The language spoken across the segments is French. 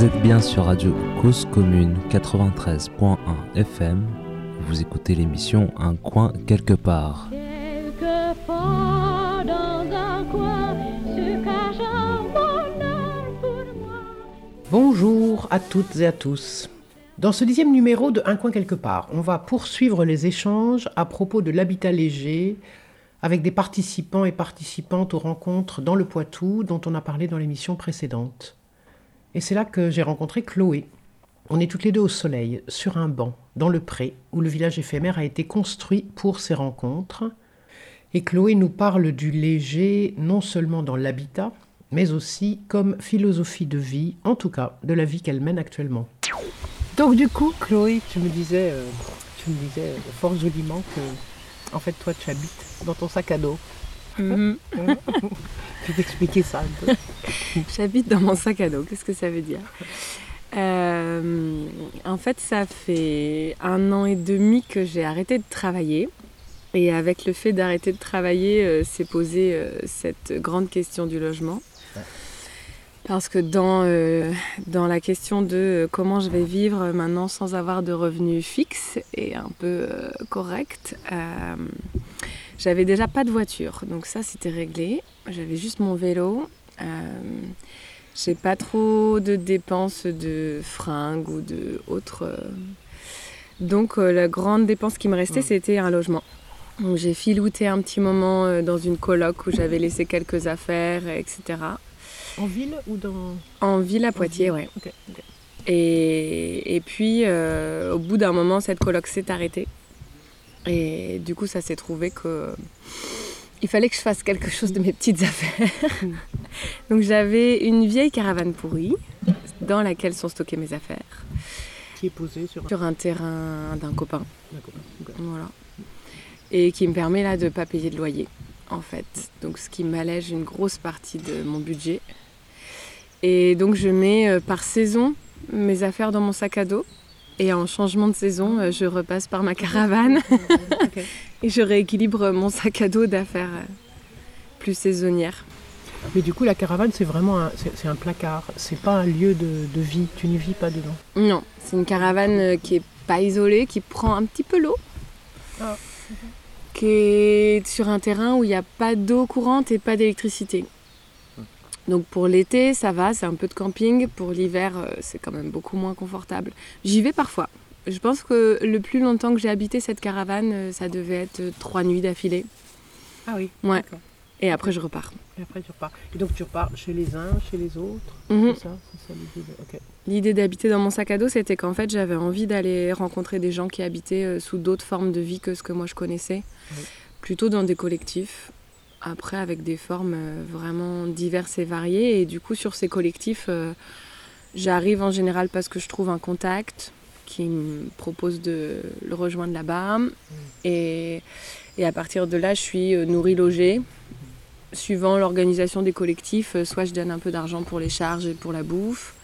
Vous êtes bien sur Radio Cause Commune 93.1 FM. Vous écoutez l'émission Un coin quelque part. Quelquefois dans un coin se cache un bonheur pour moi. Bonjour à toutes et à tous. Dans ce dixième numéro de Un coin quelque part, on va poursuivre les échanges à propos de l'habitat léger avec des participants et participantes aux rencontres dans le Poitou dont on a parlé dans l'émission précédente. Et c'est là que j'ai rencontré Chloé. On est toutes les deux au soleil, sur un banc, dans le pré, où le village éphémère a été construit pour ces rencontres. Et Chloé nous parle du léger non seulement dans l'habitat, mais aussi comme philosophie de vie, en tout cas de la vie qu'elle mène actuellement. Donc du coup, Chloé, tu me disais, euh, tu me disais euh, fort joliment que, en fait, toi, tu habites dans ton sac à dos. Mhm. Tu t'expliquer ça un peu. J'habite dans mon sac à dos. Qu'est-ce que ça veut dire Euh, En fait, ça fait un an et demi que j'ai arrêté de travailler. Et avec le fait d'arrêter de travailler, euh, s'est posée euh, cette grande question du logement. Parce que dans, euh, dans la question de comment je vais vivre maintenant sans avoir de revenus fixes et un peu corrects, j'avais déjà pas de voiture. Donc ça, c'était réglé. J'avais juste mon vélo. Euh, j'ai pas trop de dépenses de fringues ou de autres. euh. Donc euh, la grande dépense qui me restait, Mm. c'était un logement. Donc j'ai filouté un petit moment euh, dans une coloc où j'avais laissé quelques affaires, etc. En ville ou dans... En ville à Poitiers, ouais. Ok, ok. Et, et puis, euh, au bout d'un moment, cette coloc s'est arrêtée. Et du coup, ça s'est trouvé que il fallait que je fasse quelque chose de mes petites affaires. Donc, j'avais une vieille caravane pourrie dans laquelle sont stockées mes affaires, Qui est posé sur un... sur un terrain d'un copain. Voilà. Et qui me permet là de ne pas payer de loyer, en fait. Donc, ce qui m'allège une grosse partie de mon budget. Et donc, je mets euh, par saison mes affaires dans mon sac à dos. Et en changement de saison, euh, je repasse par ma caravane et je rééquilibre mon sac à dos d'affaires euh, plus saisonnières. Mais du coup, la caravane, c'est vraiment un, c'est, c'est un placard. C'est pas un lieu de, de vie. Tu n'y vis pas dedans. Non, c'est une caravane euh, qui est pas isolée, qui prend un petit peu l'eau. Ah, Qui est sur un terrain où il n'y a pas d'eau courante et pas d'électricité. Donc pour l'été, ça va, c'est un peu de camping. Pour l'hiver, euh, c'est quand même beaucoup moins confortable. J'y vais parfois. Je pense que le plus longtemps que j'ai habité cette caravane, euh, ça devait être euh, trois nuits d'affilée. Ah oui. Ouais. Et après, je repars. Et après, tu repars. Et donc, tu repars chez les uns, chez les autres. Mhm. C'est ça, l'idée. de-. L'idée d'habiter dans mon sac à dos, c'était qu'en fait, j'avais envie d'aller rencontrer des gens qui habitaient sous d'autres formes de vie que ce que moi je connaissais. Oui. Plutôt dans des collectifs. Après, avec des formes euh, vraiment diverses et variées. Et du coup, sur ces collectifs, euh, j'arrive en général parce que je trouve un contact qui me propose de le rejoindre là-bas. Et, et à partir de là, je suis euh, nourrie, logée. Suivant l'organisation des collectifs, soit je donne un peu d'argent pour les charges et pour la bouffe,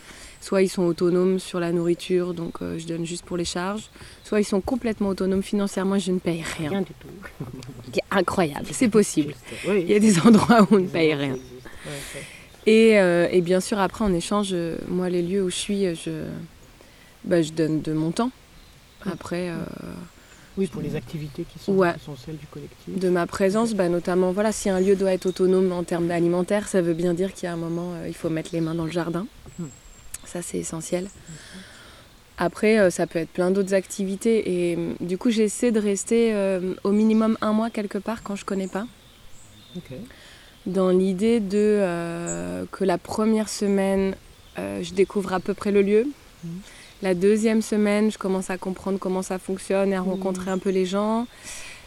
soit ils sont autonomes sur la nourriture, donc euh, je donne juste pour les charges, soit ils sont complètement autonomes financièrement et je ne paye rien. Rien du tout. C'est incroyable, c'est possible. Juste, oui. Il y a des endroits où on ne paye rien. Et, euh, et bien sûr, après, en échange, euh, moi, les lieux où je suis, euh, je, bah, je donne de mon temps. Après, euh, Oui, pour les activités qui sont, Ouais. qui sont celles du collectif. de ma présence, bah, notamment, voilà, si un lieu doit être autonome en termes alimentaires, ça veut bien dire qu'il y a un moment, euh, il faut mettre les mains dans le jardin. Mhm. Ça, c'est essentiel. Après, euh, ça peut être plein d'autres activités. Et euh, du coup, j'essaie de rester euh, au minimum un mois quelque part quand je connais pas. Dans l'idée de euh, que la première semaine, euh, je découvre à peu près le lieu. Mhm. La deuxième semaine, je commence à comprendre comment ça fonctionne et à Mhm. rencontrer un peu les gens.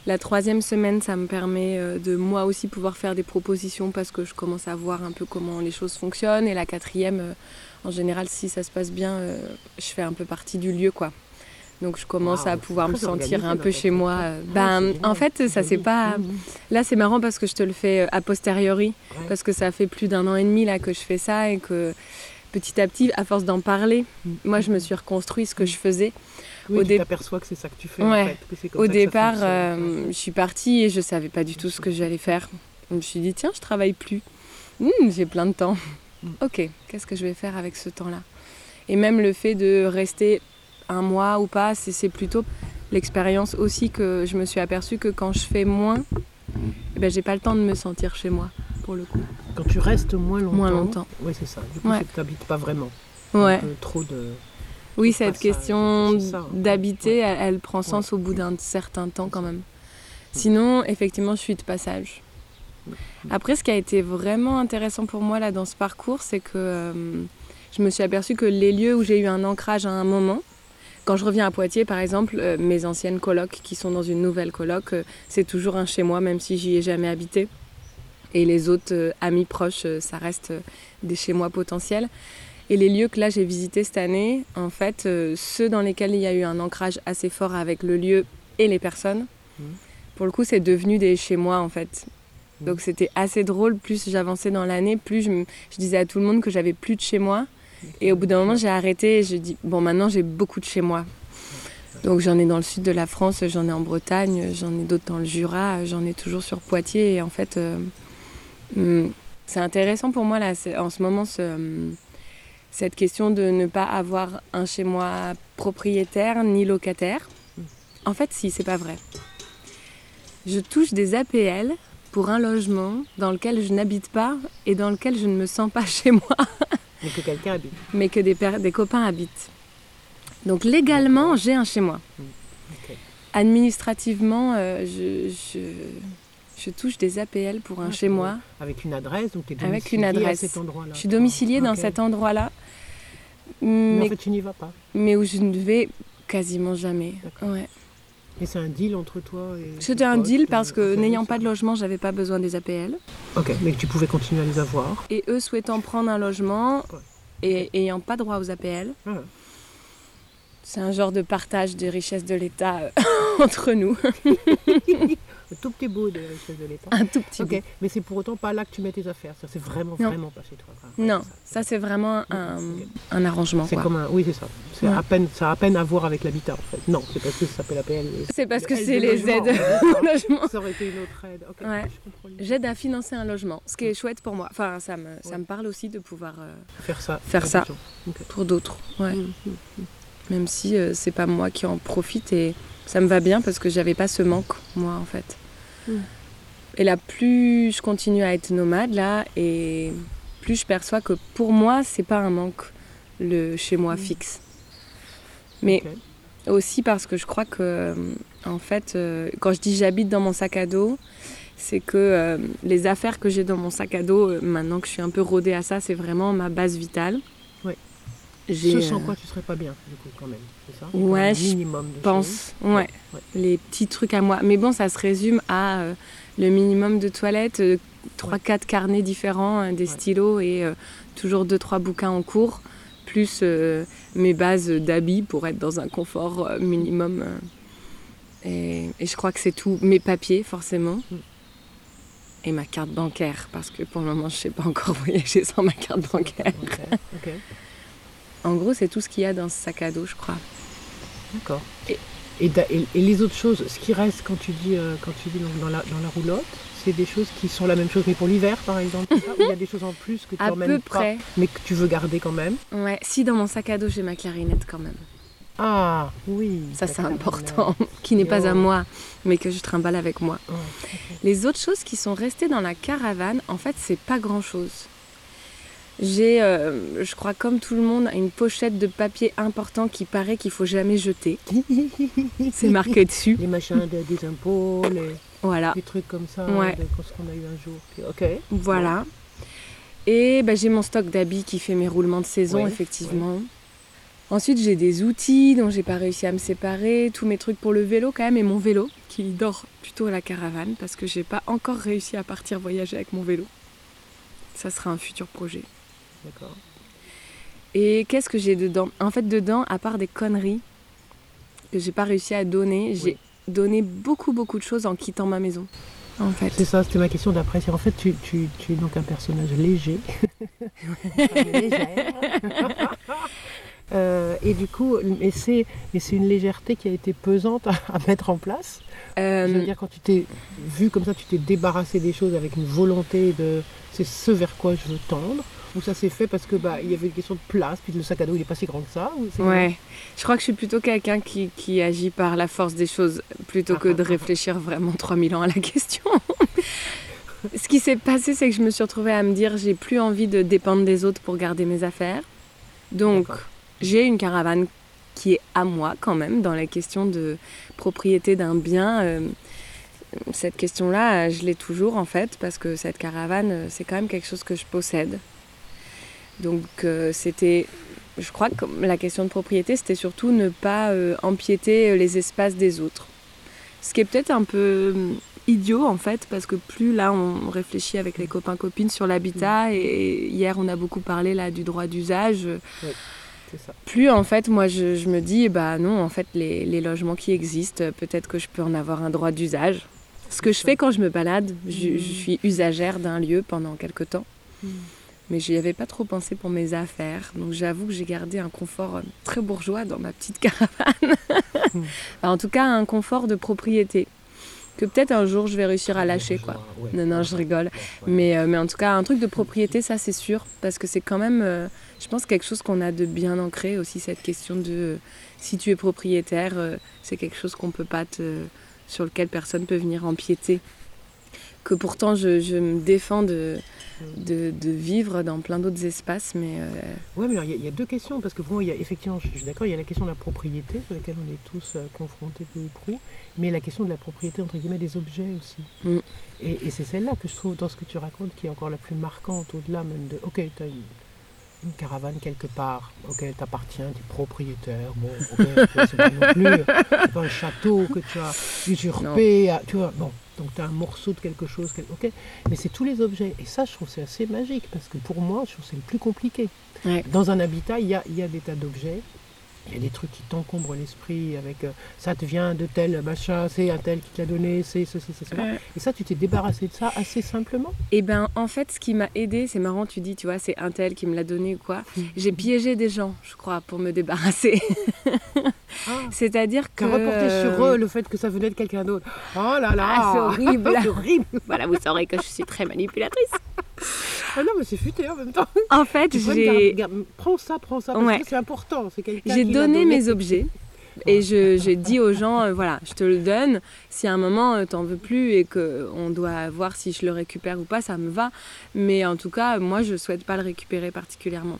La troisième semaine, ça me permet de moi aussi pouvoir faire des propositions parce que je commence à voir un peu comment les choses fonctionnent. Et la quatrième, en général, si ça se passe bien, euh, je fais un peu partie du lieu, quoi. Donc je commence à pouvoir me sentir un peu chez moi. euh, Ben, en fait, ça c'est pas. Mhm. Là, c'est marrant parce que je te le fais euh, a posteriori, Ouais. parce que ça fait plus d'un an et demi là que je fais ça et que petit à petit, à force d'en parler, Mhm. moi, je me suis reconstruit ce que je faisais. Oui, au tu dé- t'aperçois que c'est ça que tu fais. Ouais. En fait, que c'est comme Au départ, euh, je suis partie et je savais pas du tout ce que j'allais faire. Je me suis dit, tiens, je travaille plus. J'ai plein de temps. Mm. Ok, qu'est-ce que je vais faire avec ce temps-là? Et même le fait de rester un mois ou pas, c'est plutôt l'expérience aussi que je me suis aperçue que quand je fais moins, eh ben, j'ai pas le temps de me sentir chez moi, pour le coup. Quand tu restes moins longtemps. Moins longtemps. Oui, c'est ça. Du coup, Ouais. tu n'habites pas vraiment. Ouais. Trop de. Oui, cette ça, question d'habiter, Ouais. elle, elle prend sens au bout d'un certain temps quand même. Sinon, effectivement, je suis de passage. Après, ce qui a été vraiment intéressant pour moi là dans ce parcours, c'est que euh, je me suis aperçue que les lieux où j'ai eu un ancrage à un moment, quand je reviens à Poitiers par exemple, euh, mes anciennes colocs qui sont dans une nouvelle coloc, euh, c'est toujours un chez moi, même si j'y ai jamais habité. Et les autres amis proches, ça reste des chez moi potentiels. Et les lieux que là j'ai visités cette année, en fait, ceux dans lesquels il y a eu un ancrage assez fort avec le lieu et les personnes, Mhm. pour le coup, c'est devenu des chez moi en fait. Donc c'était assez drôle. Plus j'avançais dans l'année, plus je, je disais à tout le monde que j'avais plus de chez moi. Et au bout d'un moment, j'ai arrêté et je dis bon, maintenant j'ai beaucoup de chez moi. Donc j'en ai dans le sud de la France, j'en ai en Bretagne, j'en ai d'autres dans le Jura, j'en ai toujours sur Poitiers. Et en fait, euh, hum, c'est intéressant pour moi là, en ce moment, ce, cette question de ne pas avoir un chez moi propriétaire ni locataire. En fait, si, c'est pas vrai. Je touche des APL pour un logement dans lequel je n'habite pas et dans lequel je ne me sens pas chez moi, Mais que quelqu'un habite. mais que des, copains habitent. Donc légalement, j'ai un chez moi. Ok. Administrativement, euh, je, je, je touche des APL pour un Ah, chez moi. Avec une adresse, donc tu es Avec une à adresse. cet endroit-là. Je suis domiciliée dans cet endroit-là, Mais en mais, fait, tu n'y vas pas. mais où je ne vais quasiment jamais. Ouais. Et c'est un deal entre toi et. C'était un deal parce que n'ayant pas de logement, j'avais pas besoin des APL. Ok, mais que tu pouvais continuer à les avoir. Et eux souhaitant prendre un logement Ouais. et ayant pas droit aux APL, Ah. c'est un genre de partage des richesses de l'État euh, entre nous. Un tout petit bout de la richesse de l'État. Un tout petit Ok, bout. mais c'est pour autant pas là que tu mets tes affaires. Ça, c'est vraiment, Non. vraiment pas chez toi. Non, ça c'est vraiment un, arrangement. C'est comme un. Oui, c'est ça. C'est Ouais. à peine, ça a à peine à voir avec l'habitat en fait. Non, c'est parce que ça s'appelle APL. C'est parce que c'est les logement, aides au logement. Ça aurait été une autre aide. Ouais. J'aide à financer un logement, ce qui est chouette pour moi. Enfin, ça me, ça me parle aussi de pouvoir euh, Faire ça. Faire ça. pour d'autres. Ouais. Mm, mm. Même si euh, c'est pas moi qui en profite et ça me va bien parce que j'avais pas ce manque, moi, en fait. Et là, plus je continue à être nomade, là, et plus je perçois que pour moi, c'est pas un manque, le chez moi Mm. fixe. Mais aussi parce que je crois que, euh, en fait, euh, quand je dis j'habite dans mon sac à dos, c'est que euh, les affaires que j'ai dans mon sac à dos, maintenant que je suis un peu rodée à ça, c'est vraiment ma base vitale. Ce sans euh, quoi tu serais pas bien, du coup, quand même. C'est ça? Ouais, je pense, ouais, Ouais. les petits trucs à moi. Mais bon, ça se résume à euh, le minimum de toilettes, euh, trois, Ouais. quatre carnets différents, euh, des stylos et euh, toujours deux, trois bouquins en cours, plus euh, mes bases d'habits pour être dans un confort euh, minimum. euh. et, et je crois que c'est tout. Mes papiers, forcément. Mm. Et ma carte bancaire, parce que pour le moment, je sais pas encore voyager sans ma carte bancaire. En gros, c'est tout ce qu'il y a dans ce sac à dos, je crois. d'accord. Et- les autres choses, ce qui reste quand tu dis, euh, quand tu dis dans, la, dans la roulotte, c'est des choses qui sont la même chose, mais pour l'hiver, par exemple, il y a des choses en plus que tu À emmènes peu pas, près. mais que tu veux garder quand même. Ouais, si dans mon sac à dos j'ai ma clarinette quand même. Ah, oui. Ça c'est important, qui n'est pas à Yo. moi, mais que je trimballe avec moi. Ouais, Les autres choses qui sont restées dans la caravane, en fait, c'est pas grand chose. J'ai, euh, je crois comme tout le monde, une pochette de papier important qui paraît qu'il faut jamais jeter. C'est marqué dessus. Les machins de- des impôts, les, Voilà, des trucs comme ça, Ouais. de- ce qu'on a eu un jour. Puis- Ok. voilà. Et ben, j'ai mon stock d'habits qui fait mes roulements de saison, Ouais, effectivement. Ensuite, j'ai des outils dont j'ai pas réussi à me séparer, tous mes trucs pour le vélo quand même, et mon vélo qui dort plutôt à la caravane parce que j'ai pas encore réussi à partir voyager avec mon vélo. Ça sera un futur projet. D'accord. Et qu'est-ce que j'ai dedans? En fait, dedans, à part des conneries que j'ai pas réussi à donner, j'ai donné beaucoup beaucoup de choses en quittant ma maison. En fait. C'est ça, c'était ma question d'après. En fait, tu, tu, tu es donc un personnage léger. Euh, et du coup, mais c'est, mais c'est une légèreté qui a été pesante à, à mettre en place. Euh, Je veux dire, quand tu t'es vu comme ça, tu t'es débarrassé des choses avec une volonté de c'est ce vers quoi je veux tendre. Ou ça s'est fait parce que bah il y avait une question de place, puis le sac à dos il est pas si grand que ça. ou Ouais, je crois que je suis plutôt quelqu'un qui, qui agit par la force des choses plutôt que de réfléchir vraiment 3000 ans à la question. Ce qui s'est passé, c'est que je me suis retrouvée à me dire j'ai plus envie de dépendre des autres pour garder mes affaires. Donc, j'ai une caravane qui est à moi quand même dans la question de propriété d'un bien. euh, cette question-là, je l'ai toujours en fait parce que cette caravane, euh, c'est quand même quelque chose que je possède. Donc euh, c'était, je crois que la question de propriété, c'était surtout ne pas euh, empiéter les espaces des autres. Ce qui est peut-être un peu idiot en fait, parce que plus là on réfléchit avec les copains copines sur l'habitat, et hier on a beaucoup parlé là du droit d'usage, C'est ça. plus en fait moi je, je me dis bah non en fait les, les logements qui existent, peut-être que je peux en avoir un droit d'usage. Ce que je fais quand je me balade, je, je suis usagère d'un lieu pendant quelque temps. Mais j'y avais pas trop pensé pour mes affaires. Donc j'avoue que j'ai gardé un confort euh, très bourgeois dans ma petite caravane. Enfin, en tout cas, un confort de propriété. Que peut-être un jour je vais réussir à lâcher quoi. Ouais. Non, non, je rigole. Mais, euh, mais en tout cas, un truc de propriété, ça c'est sûr. Parce que c'est quand même, euh, je pense, quelque chose qu'on a de bien ancré aussi, cette question de euh, si tu es propriétaire, c'est quelque chose qu'on peut pas te. sur lequel personne peut venir empiéter. Que pourtant, je, je me défends de, de, de vivre dans plein d'autres espaces, mais. euh, Ouais, mais alors, il y, a- il y a deux questions, parce que pour moi, il y a effectivement, je suis d'accord, il y a la question de la propriété, sur laquelle on est tous euh, confrontés peu ou prou, mais la question de la propriété, entre guillemets, des objets aussi. Mm. Et, et c'est celle-là que je trouve, dans ce que tu racontes, qui est encore la plus marquante, au-delà même de, ok, tu as une, une caravane quelque part, ok, elle t'appartient, tu es propriétaire, bon, ok, c'est pas non plus euh, pas un château que tu as usurpé, à- tu vois, bon, donc tu as un morceau de quelque chose, ok, mais c'est tous les objets, et ça, je trouve c'est assez magique, parce que pour moi, je trouve que c'est le plus compliqué. Ouais. Dans un habitat, il y a, il y a des tas d'objets. Il y a des trucs qui t'encombrent l'esprit avec euh, ça te vient de tel machin, c'est un tel qui te l'a donné, c'est ceci, c'est cela. Et ça, tu t'es débarrassé de ça assez simplement. Eh ben, en fait, ce qui m'a aidé, c'est marrant, tu dis, tu vois, c'est un tel qui me l'a donné ou quoi. J'ai piégé des gens, je crois, pour me débarrasser. Ah. C'est-à-dire que. Qu'à reporter sur eux le fait que ça venait de quelqu'un d'autre. Oh là là Ah, c'est horrible. C'est horrible Voilà, vous saurez que je suis très manipulatrice. Ah non, mais c'est futé en même temps. En fait, j'ai. Prends ça, prends ça, parce Ouais. que c'est important. J'ai donné donné. mes objets et je- j'ai dit aux gens, euh, voilà, je te le donne. Si à un moment euh, t'en veux plus et que on doit voir si je le récupère ou pas, ça me va. Mais en tout cas, moi, je souhaite pas le récupérer particulièrement.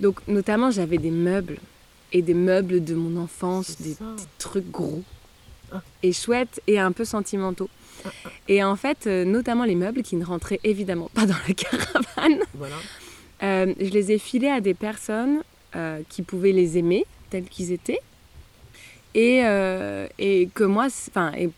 Donc, notamment, j'avais des meubles et des meubles de mon enfance, des trucs gros. Et chouettes et un peu sentimentaux. Et en fait, euh, notamment les meubles qui ne rentraient évidemment pas dans la caravane. Voilà. Euh, je les ai filés à des personnes euh, qui pouvaient les aimer tels qu'ils étaient et, euh, et que moi, enfin, et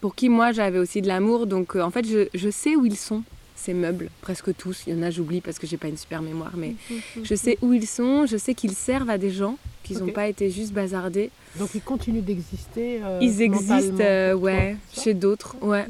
pour qui moi j'avais aussi de l'amour. Donc en fait, je, je sais où ils sont ces meubles, presque tous. Il y en a j'oublie parce que j'ai pas une super mémoire, mais je sais où ils sont. Je sais qu'ils servent à des gens, qu'ils n'ont pas été juste bazardés. Donc ils continuent d'exister. euh, ils existent, euh, ouais, chez d'autres, ouais.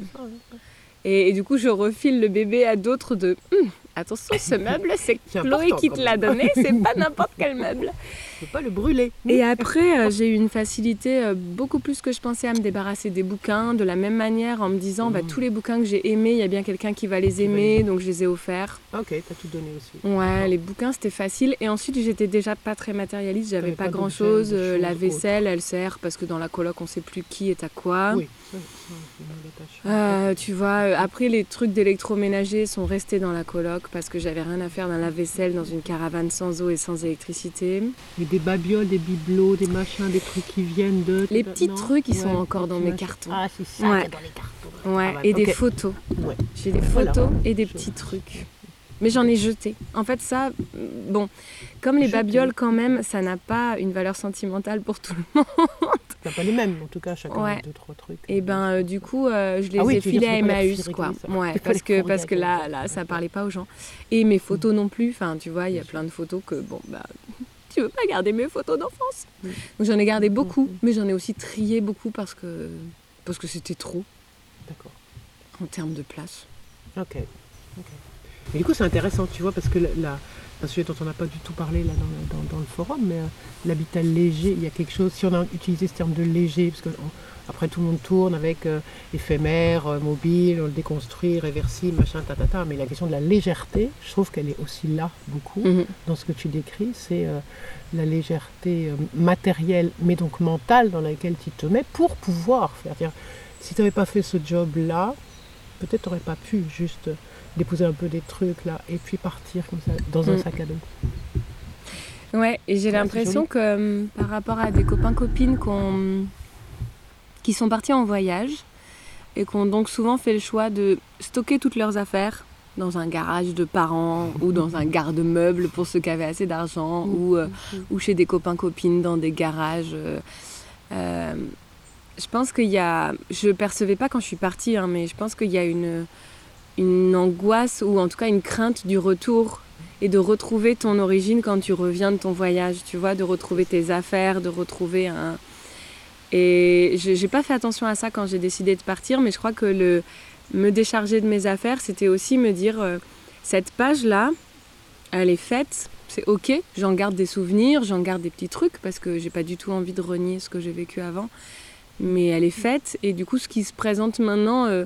Et, et du coup, je refile le bébé à d'autres de Hum, attention, ce meuble, c'est Chloé qui te l'a donné, c'est pas n'importe quel meuble. Peux pas le brûler. Et après, euh, j'ai eu une facilité euh, beaucoup plus que je pensais à me débarrasser des bouquins, de la même manière en me disant bah, Mhm. tous les bouquins que j'ai aimés, il y a bien quelqu'un qui va les aimer, donc je les ai offerts. Ok, t'as tout donné aussi. Ouais, les bouquins c'était facile. Et ensuite, j'étais déjà pas très matérialiste, j'avais pas, pas grand d'objets, chose. de la vaisselle, elle sert parce que dans la coloc, on sait plus qui est à quoi. Oui, Euh, tu vois, euh, après les trucs d'électroménager sont restés dans la coloc parce que j'avais rien à faire dans la vaisselle dans une caravane sans eau et sans électricité. Mais des babioles, des bibelots, des machins, des trucs qui viennent de. Les petits non trucs, ils sont encore des dans mes cartons. Ah, c'est ça, Ouais. c'est dans les cartons. Ouais, Ah bah, et des ok. photos. Ouais. J'ai des Voilà. photos et des petits trucs. Mais j'en ai jeté. En fait, ça, mm, bon, comme les Jeté. babioles, quand même, ça n'a pas une valeur sentimentale pour tout le monde. T'as pas les mêmes, en tout cas, chacun Ouais. a deux, trois trucs. Et ben, euh, du coup, euh, je les Ah oui, ai filés à Emmaüs, quoi. ça. Ouais, parce que, parce que là, là, ça parlait pas aux gens. Et mes photos non plus. Enfin, tu vois, il y a plein de photos que, bon, bah, tu veux pas garder mes photos d'enfance. Mm. Donc j'en ai gardé beaucoup, Mhm. mais j'en ai aussi trié beaucoup parce que, parce que c'était trop D'accord. en termes de place. Ok. ok. Et du coup, c'est intéressant, tu vois, parce que la, la- un sujet dont on n'a pas du tout parlé là dans, dans- dans le forum, mais euh, l'habitat léger, il y a quelque chose, si on a utilisé ce terme de léger, parce que on- après tout le monde tourne avec euh, éphémère, euh, mobile, on le déconstruit, réversible, machin, tatata, mais la question de la légèreté, je trouve qu'elle est aussi là beaucoup Mhm. dans ce que tu décris, c'est la légèreté matérielle, mais donc mentale dans laquelle tu te mets pour pouvoir faire. C'est-à-dire, Si tu n'avais pas fait ce job-là, peut-être tu n'aurais pas pu juste déposer un peu des trucs là et puis partir comme ça dans un Mm. sac à dos. Ouais, et j'ai Ouais, l'impression que hum, par rapport à des copains copines qu'on- qui sont partis en voyage et qui ont donc souvent fait le choix de stocker toutes leurs affaires dans un garage de parents ou dans un garde-meuble pour ceux qui avaient assez d'argent ou, euh, ou chez des copains copines dans des garages. euh, euh, je pense qu'il y a, je percevais pas quand je suis partie, hein, mais je pense qu'il y a une une angoisse ou en tout cas une crainte du retour et de retrouver ton origine quand tu reviens de ton voyage, tu vois, de retrouver tes affaires, de retrouver un. Et j'ai pas fait attention à ça quand j'ai décidé de partir, mais je crois que le me décharger de mes affaires, c'était aussi me dire euh, cette page-là, elle est faite, c'est ok, j'en garde des souvenirs, j'en garde des petits trucs parce que j'ai pas du tout envie de renier ce que j'ai vécu avant, mais elle est faite et du coup ce qui se présente maintenant. euh,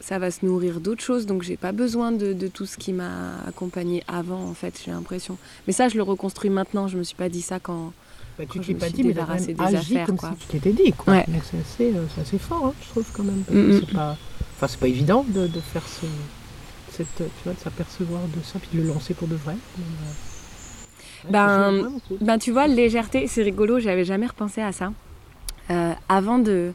ça va se nourrir d'autres choses, donc j'ai pas besoin de, de tout ce qui m'a accompagné avant, en fait, j'ai l'impression. Mais ça, je le reconstruis maintenant, je me suis pas dit ça quand. Bah, tu Quand t'es je me pas suis dit, mais débarrassée des affaires, comme quoi. si tu t'étais dit. Quoi. Ouais. Donc c'est assez, euh, c'est assez fort, hein, je trouve quand même. parce que Mm. C'est pas, enfin, c'est pas évident de, de faire ce, cette, tu vois, de s'apercevoir de ça puis de le lancer pour de vrai. Mais, euh, ouais, Ben, c'est. Ben, tu vois, légèreté, c'est rigolo, j'avais jamais repensé à ça. Euh, avant, de,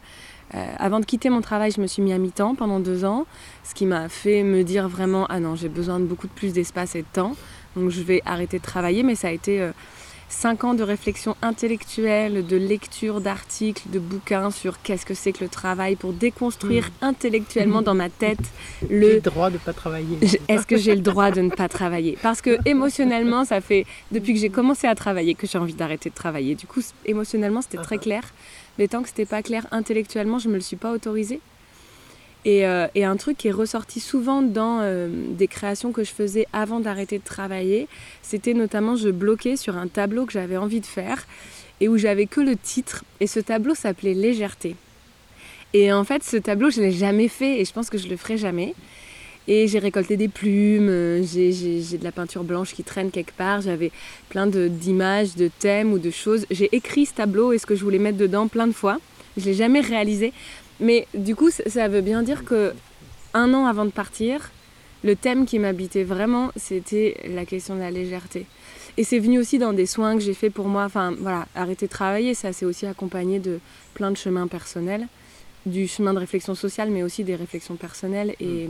euh, avant de quitter mon travail, je me suis mis à mi-temps pendant deux ans, ce qui m'a fait me dire vraiment Ah non, j'ai besoin de beaucoup de plus d'espace et de temps, donc je vais arrêter de travailler. Mais ça a été euh, cinq ans de réflexion intellectuelle, de lecture d'articles, de bouquins sur qu'est-ce que c'est que le travail pour déconstruire intellectuellement dans ma tête J'ai le le droit de pas travailler. Est-ce que j'ai le droit de ne pas travailler? Parce que émotionnellement, ça fait depuis que j'ai commencé à travailler que j'ai envie d'arrêter de travailler. Du coup, émotionnellement, c'était très clair. Mais tant que c'était pas clair intellectuellement, je me le suis pas autorisé. Et, euh, et un truc qui est ressorti souvent dans euh, des créations que je faisais avant d'arrêter de travailler, c'était notamment je bloquais sur un tableau que j'avais envie de faire et où j'avais que le titre. Et ce tableau s'appelait Légèreté. Et en fait, ce tableau, je l'ai jamais fait et je pense que je le ferai jamais. Et j'ai récolté des plumes, euh, j'ai de la peinture blanche qui traîne quelque part, j'avais plein d'images, de, thèmes ou de choses. J'ai écrit ce tableau et ce que je voulais mettre dedans plein de fois. Je l'ai jamais réalisé. Mais du coup, ça- veut bien dire que un an avant de partir, le thème qui m'habitait vraiment, c'était la question de la légèreté. Et c'est venu aussi dans des soins que j'ai fait pour moi. Enfin, voilà, arrêter de travailler, ça s'est aussi accompagné de plein de chemins personnels, du chemin de réflexion sociale, mais aussi des réflexions personnelles. Et,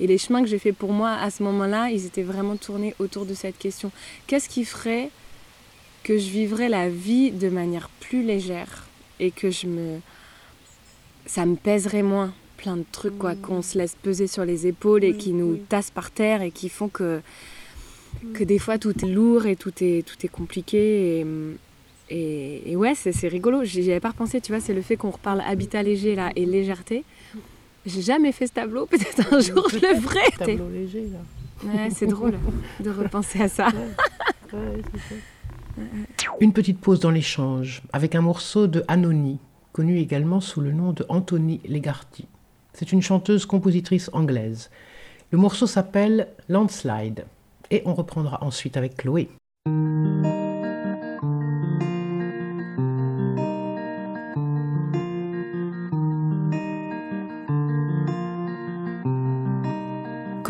et les chemins que j'ai fait pour moi à ce moment-là, ils étaient vraiment tournés autour de cette question. Qu'est-ce qui ferait que je vivrais la vie de manière plus légère et que je me ça me pèserait moins? Plein de trucs quoi qu'on se laisse peser sur les épaules et Oui, qui nous oui. tassent par terre et qui font que que des fois tout est lourd et tout est tout est compliqué et et, et ouais c'est rigolo. J'y j'y avais pas repensé tu vois c'est le fait qu'on reparle habitat léger là et légèreté j'ai jamais fait ce tableau peut-être un jour je le ferai Tableau léger là. ouais c'est drôle de repenser à ça Ouais, c'est ça. Une petite pause dans l'échange avec un morceau de Anony, connue également sous le nom de Anthony Legarty. C'est une chanteuse compositrice anglaise. Le morceau s'appelle Landslide et on reprendra ensuite avec Chloé.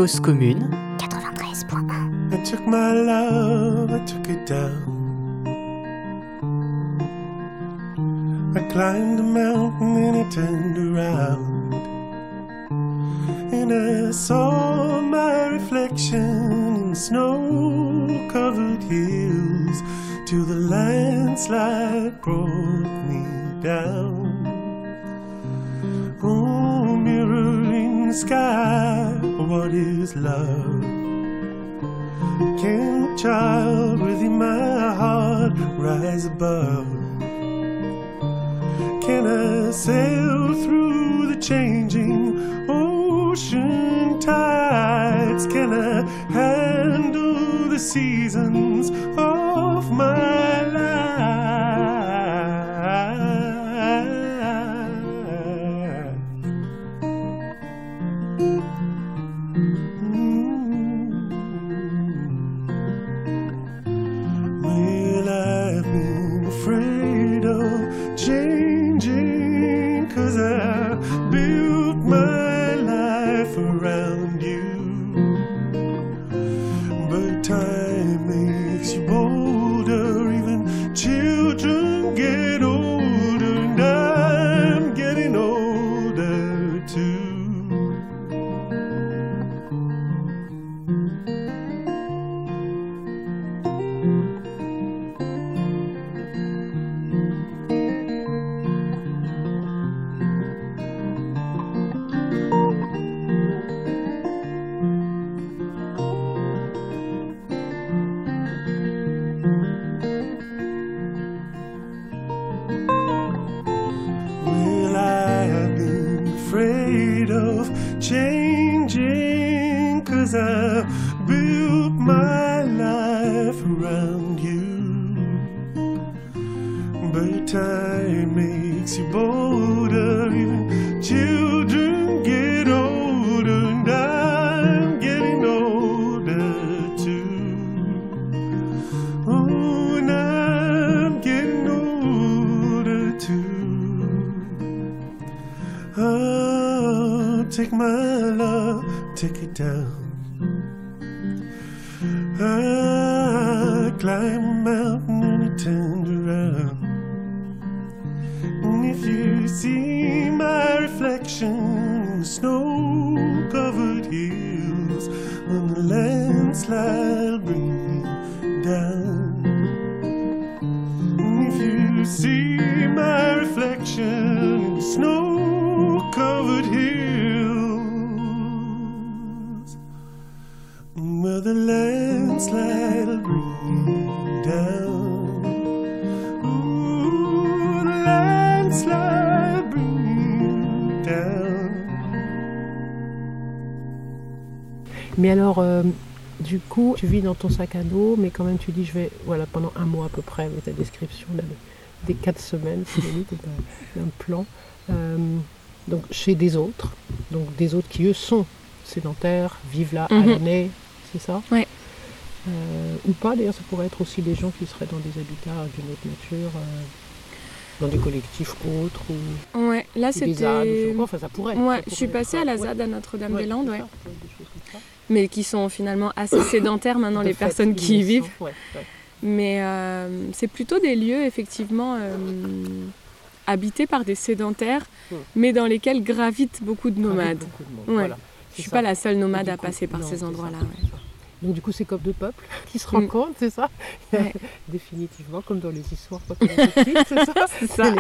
Cause commune, I took my love, I took it down. I climbed a mountain and it turned around. And I saw my reflection in snow covered hills till the landslide brought me down. Sky, what is love? Can a child within my heart rise above? Can I sail through the changing ocean tides can I handle the seasons of my Mais alors, euh, du coup, tu vis dans ton sac à dos, mais quand même tu dis, je vais, voilà, pendant un mois à peu près, avec ta description là, des quatre semaines, d'un plan, euh, donc chez des autres, donc des autres qui eux sont sédentaires, vivent là à Mhm. l'année, c'est ça? Ouais. Euh, ou pas, d'ailleurs, ça pourrait être aussi des gens qui seraient dans des habitats d'une autre nature, dans des collectifs autres, ou Ouais, là c'était. enfin ça pourrait. Ouais, ça je suis passée être, à la ouais. ZAD à Notre-Dame-des-Landes, ouais. ouais, mais qui sont finalement assez sédentaires maintenant, De les fait, personnes qui y vivent. semble, ouais, ouais. Mais euh, c'est plutôt des lieux, effectivement, euh, habités par des sédentaires, Mm. mais dans lesquels gravitent beaucoup de nomades. beaucoup de monde, Ouais. voilà. Je C'est suis ça. pas la seule nomade à coup- passer par non, ces endroits-là. Donc du coup, c'est comme deux peuples qui se Mm. rencontrent, c'est ça Ouais. Définitivement, comme dans les histoires pas comme c'est ça C'est T'as ça.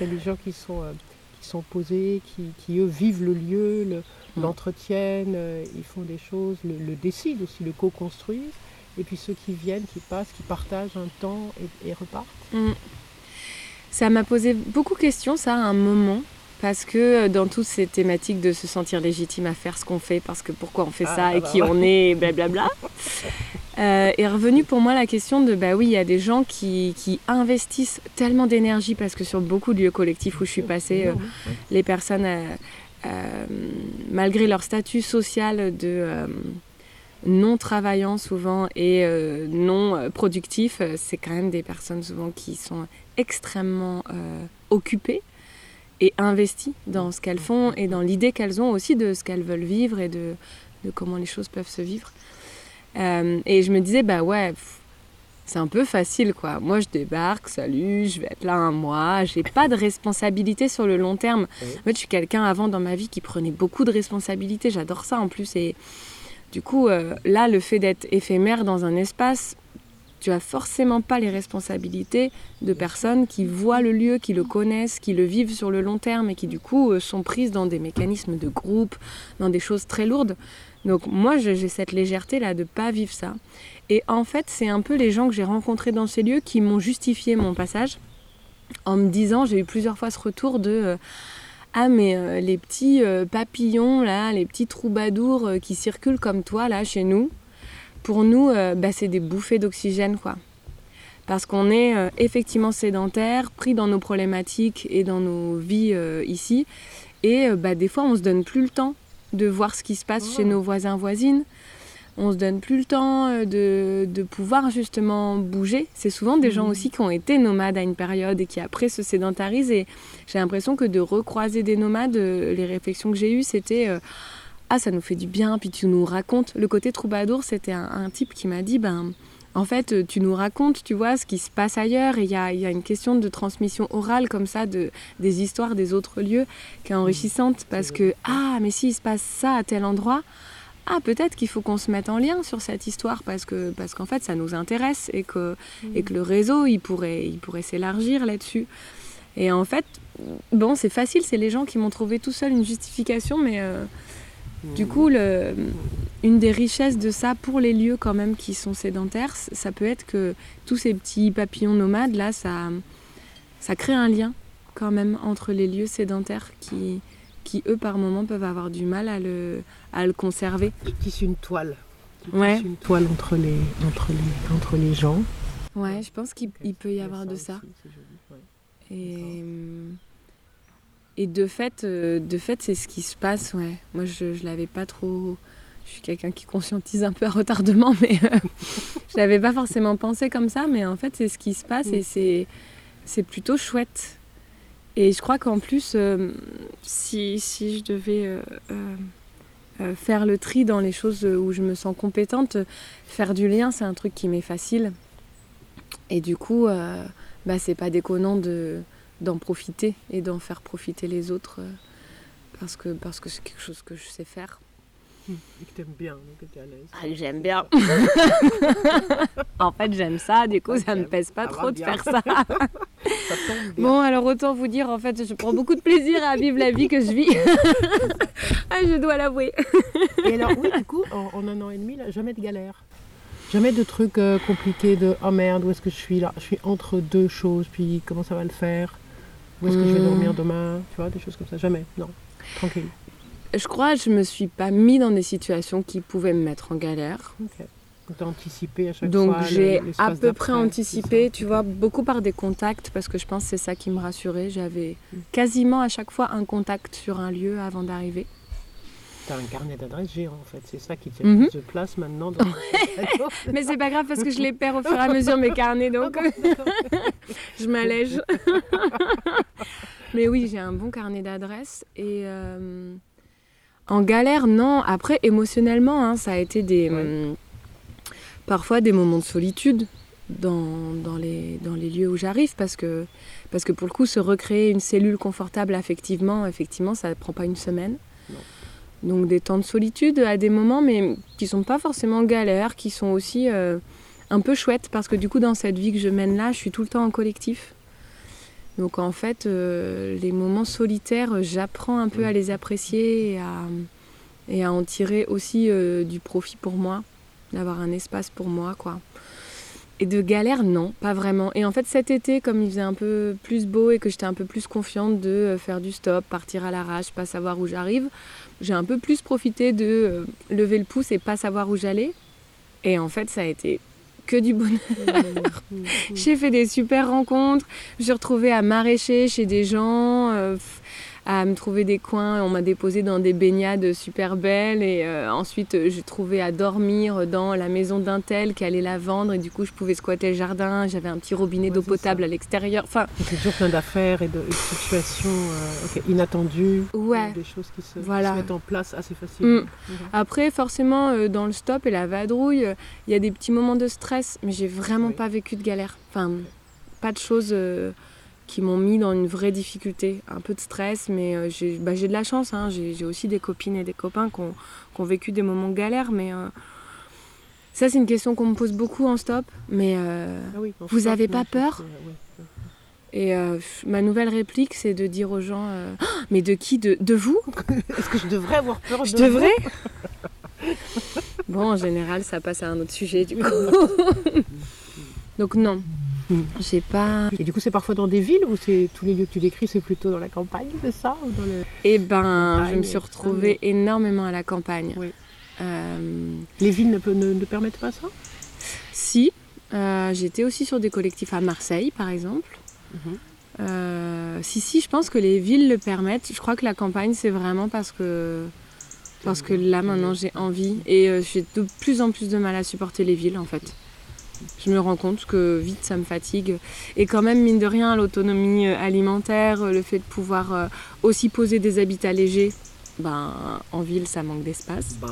les, les gens qui sont, euh, qui sont posés, qui, qui, eux vivent le lieu, le- Mm. l'entretiennent, euh, ils font des choses, le, le décident aussi, le co-construisent. Et puis ceux qui viennent, qui passent, qui partagent un temps et, et repartent. Mm. Ça m'a posé beaucoup de questions, ça, à un moment. Parce que euh, dans toutes ces thématiques de se sentir légitime à faire ce qu'on fait, parce que pourquoi on fait Ah, ça ah et bah qui on est, blablabla, euh, est revenue pour moi la question de bah oui, il y a des gens qui, qui investissent tellement d'énergie parce que sur beaucoup de lieux collectifs où je suis passée, euh, les personnes, euh, malgré leur statut social de euh, non travaillant souvent et euh, non euh, productif, euh, c'est quand même des personnes souvent qui sont extrêmement euh, occupées et investies dans ce qu'elles font et dans l'idée qu'elles ont aussi de ce qu'elles veulent vivre et de, comment les choses peuvent se vivre. Euh, et je me disais, bah ouais, c'est un peu facile quoi. Moi je débarque, salut, je vais être là un mois, j'ai pas de responsabilité sur le long terme. Oui. En fait, je suis quelqu'un avant dans ma vie qui prenait beaucoup de responsabilités, j'adore ça en plus. Et du coup, euh, là, le fait d'être éphémère dans un espace, tu as forcément pas les responsabilités de personnes qui voient le lieu, qui le connaissent, qui le vivent sur le long terme et qui du coup euh, sont prises dans des mécanismes de groupe, dans des choses très lourdes. Donc moi, j'ai cette légèreté là de pas vivre ça. Et en fait, c'est un peu les gens que j'ai rencontrés dans ces lieux qui m'ont justifié mon passage en me disant, j'ai eu plusieurs fois ce retour de euh, Ah, mais euh, les petits euh, papillons, là, les petits troubadours qui circulent comme toi, là, chez nous, pour nous, bah, c'est des bouffées d'oxygène, quoi. Parce qu'on est effectivement sédentaire, pris dans nos problématiques et dans nos vies ici. Et bah, des fois, on se donne plus le temps de voir ce qui se passe chez nos voisins, voisines. On se donne plus le temps euh, de, de pouvoir justement bouger. C'est souvent des gens aussi qui ont été nomades à une période et qui après se sédentarisent. Et j'ai l'impression que de recroiser des nomades, euh, les réflexions que j'ai eues, c'était euh, Ah, ça nous fait du bien, puis tu nous racontes. Le côté troubadour, c'était un, un type qui m'a dit Ben. En fait, euh, tu nous racontes, tu vois, ce qui se passe ailleurs. Et il y a, il y a une question de transmission orale comme ça, de, des histoires des autres lieux, qui est enrichissante. Parce que, ah, mais s'il se passe ça à tel endroit, ah, peut-être qu'il faut qu'on se mette en lien sur cette histoire parce que parce qu'en fait ça nous intéresse et que et que le réseau il pourrait il pourrait s'élargir là-dessus. Et en fait, bon, c'est facile, c'est les gens qui m'ont trouvé tout seul une justification, mais euh, du coup, le, une des richesses de ça pour les lieux quand même qui sont sédentaires, ça peut être que tous ces petits papillons nomades là, ça ça crée un lien quand même entre les lieux sédentaires qui qui eux par moments peuvent avoir du mal à le à le conserver. Tu tisses une toile. Tu Ouais. tisses une toile entre les, entre les, entre les gens. Ouais, je pense qu'il il peut y avoir de ça. aussi, c'est joli, ouais. Et, et de fait, euh, de fait, c'est ce qui se passe. Ouais. Moi, je, je l'avais pas trop. Je suis quelqu'un qui conscientise un peu à retardement, mais euh, je l'avais pas forcément pensé comme ça. Mais en fait, c'est ce qui se passe et c'est c'est plutôt chouette. Et je crois qu'en plus, euh, si, si je devais euh, euh, euh, faire le tri dans les choses où je me sens compétente, faire du lien, c'est un truc qui m'est facile. Et du coup, bah, c'est pas déconnant de, d'en profiter et d'en faire profiter les autres euh, parce que parce que c'est quelque chose que je sais faire. Et que t'aimes bien, donc que t'es à l'aise. Ah, j'aime bien. en fait, j'aime ça. Du coup, ça me pèse pas Ça trop de bien. faire ça. Ça tombe bien. Bon, alors autant vous dire, en fait, je prends beaucoup de plaisir à vivre la vie que je vis. ah, je dois l'avouer. Et alors, oui, du coup, en, en un an et demi, là, jamais de galère. Jamais de trucs euh, compliqués de oh merde, où est-ce que je suis là? Je suis entre deux choses, puis comment ça va le faire? Où est-ce que je vais Hmm. dormir demain Tu vois, des choses comme ça. Jamais, non. Tranquille. Je crois que je me suis pas mis dans des situations qui pouvaient me mettre en galère. Ok. Donc, t'as anticipé à chaque Donc j'ai à peu près anticipé, tu vois, beaucoup par des contacts, parce que je pense que c'est ça qui me rassurait. J'avais Mm. quasiment à chaque fois un contact sur un lieu avant d'arriver. T'as un carnet d'adresses géant en fait. C'est ça qui tient Mhm. plus de place maintenant. Dans Mais c'est pas grave parce que je les perds au fur et à mesure mes carnets, donc je m'allège. Mais oui, j'ai un bon carnet d'adresses et euh, en galère, non. Après, émotionnellement, hein, ça a été des Ouais. hum, parfois des moments de solitude dans, dans, les, dans les lieux où j'arrive parce que, parce que pour le coup, se recréer une cellule confortable affectivement, effectivement, ça ne prend pas une semaine. Donc des temps de solitude à des moments, mais qui sont pas forcément galères, qui sont aussi euh, un peu chouettes parce que du coup, dans cette vie que je mène là, je suis tout le temps en collectif. Donc en fait, euh, les moments solitaires, j'apprends un peu à les apprécier et à, et à en tirer aussi euh, du profit pour moi, d'avoir un espace pour moi, quoi. Et de galère, non, pas vraiment. Et en fait, cet été, comme il faisait un peu plus beau et que j'étais un peu plus confiante de euh, faire du stop, partir à l'arrache, pas savoir où j'arrive, j'ai un peu plus profité de euh, lever le pouce et pas savoir où j'allais. Et en fait, ça a été que du bonheur. J'ai fait des super rencontres. Je me suis retrouvée à maraîcher chez des gens, euh, à me trouver des coins. On m'a déposé dans des baignades super belles. Et euh, ensuite, euh, j'ai trouvé à dormir dans la maison d'un tel qui allait la vendre. Et du coup, je pouvais squatter le jardin. J'avais un petit robinet Ouais, d'eau potable ça. à l'extérieur. Enfin, C'est toujours plein d'affaires et de, et de situations euh, inattendues. Ouais. Des choses qui se, qui Voilà. se mettent en place assez facilement. Mm. Après, forcément, euh, dans le stop et la vadrouille, il y a des petits moments de stress, mais j'ai vraiment Oui. pas vécu de galère. Enfin, pas de choses qui m'ont mis dans une vraie difficulté. Un peu de stress, mais euh, j'ai bah, de la chance. hein. J'ai aussi des copines et des copains qui ont, qui ont vécu des moments de galère, mais euh, ça, c'est une question qu'on me pose beaucoup en stop. Mais euh, Ah oui, Vous stop, avez non, pas peur et euh, ma nouvelle réplique, c'est de dire aux gens Ah, Mais de qui? De, de vous? Est-ce que je devrais avoir peur Je de devrais? Bon, en général, ça passe à un autre sujet du coup. Donc non. Mm. J'ai pas. Et du coup, c'est parfois dans des villes ou c'est tous les lieux que tu décris, c'est plutôt dans la campagne, c'est ça ou dans le... Eh ben, Campagne, je me suis retrouvée énormément à la campagne. Oui. Euh, Les villes ne, peut- ne- ne permettent pas ça? Si, euh, j'étais aussi sur des collectifs à Marseille, par exemple. Mhm. Euh, si, si, je pense que les villes le permettent. Je crois que la campagne, c'est vraiment parce que, parce que là, maintenant, j'ai envie. Et euh, j'ai de plus en plus de mal à supporter les villes, en fait. Je me rends compte que vite, ça me fatigue. Et quand même, mine de rien, l'autonomie euh, alimentaire, euh, le fait de pouvoir euh, aussi poser des habitats légers, ben, en ville, ça manque d'espace, Ben,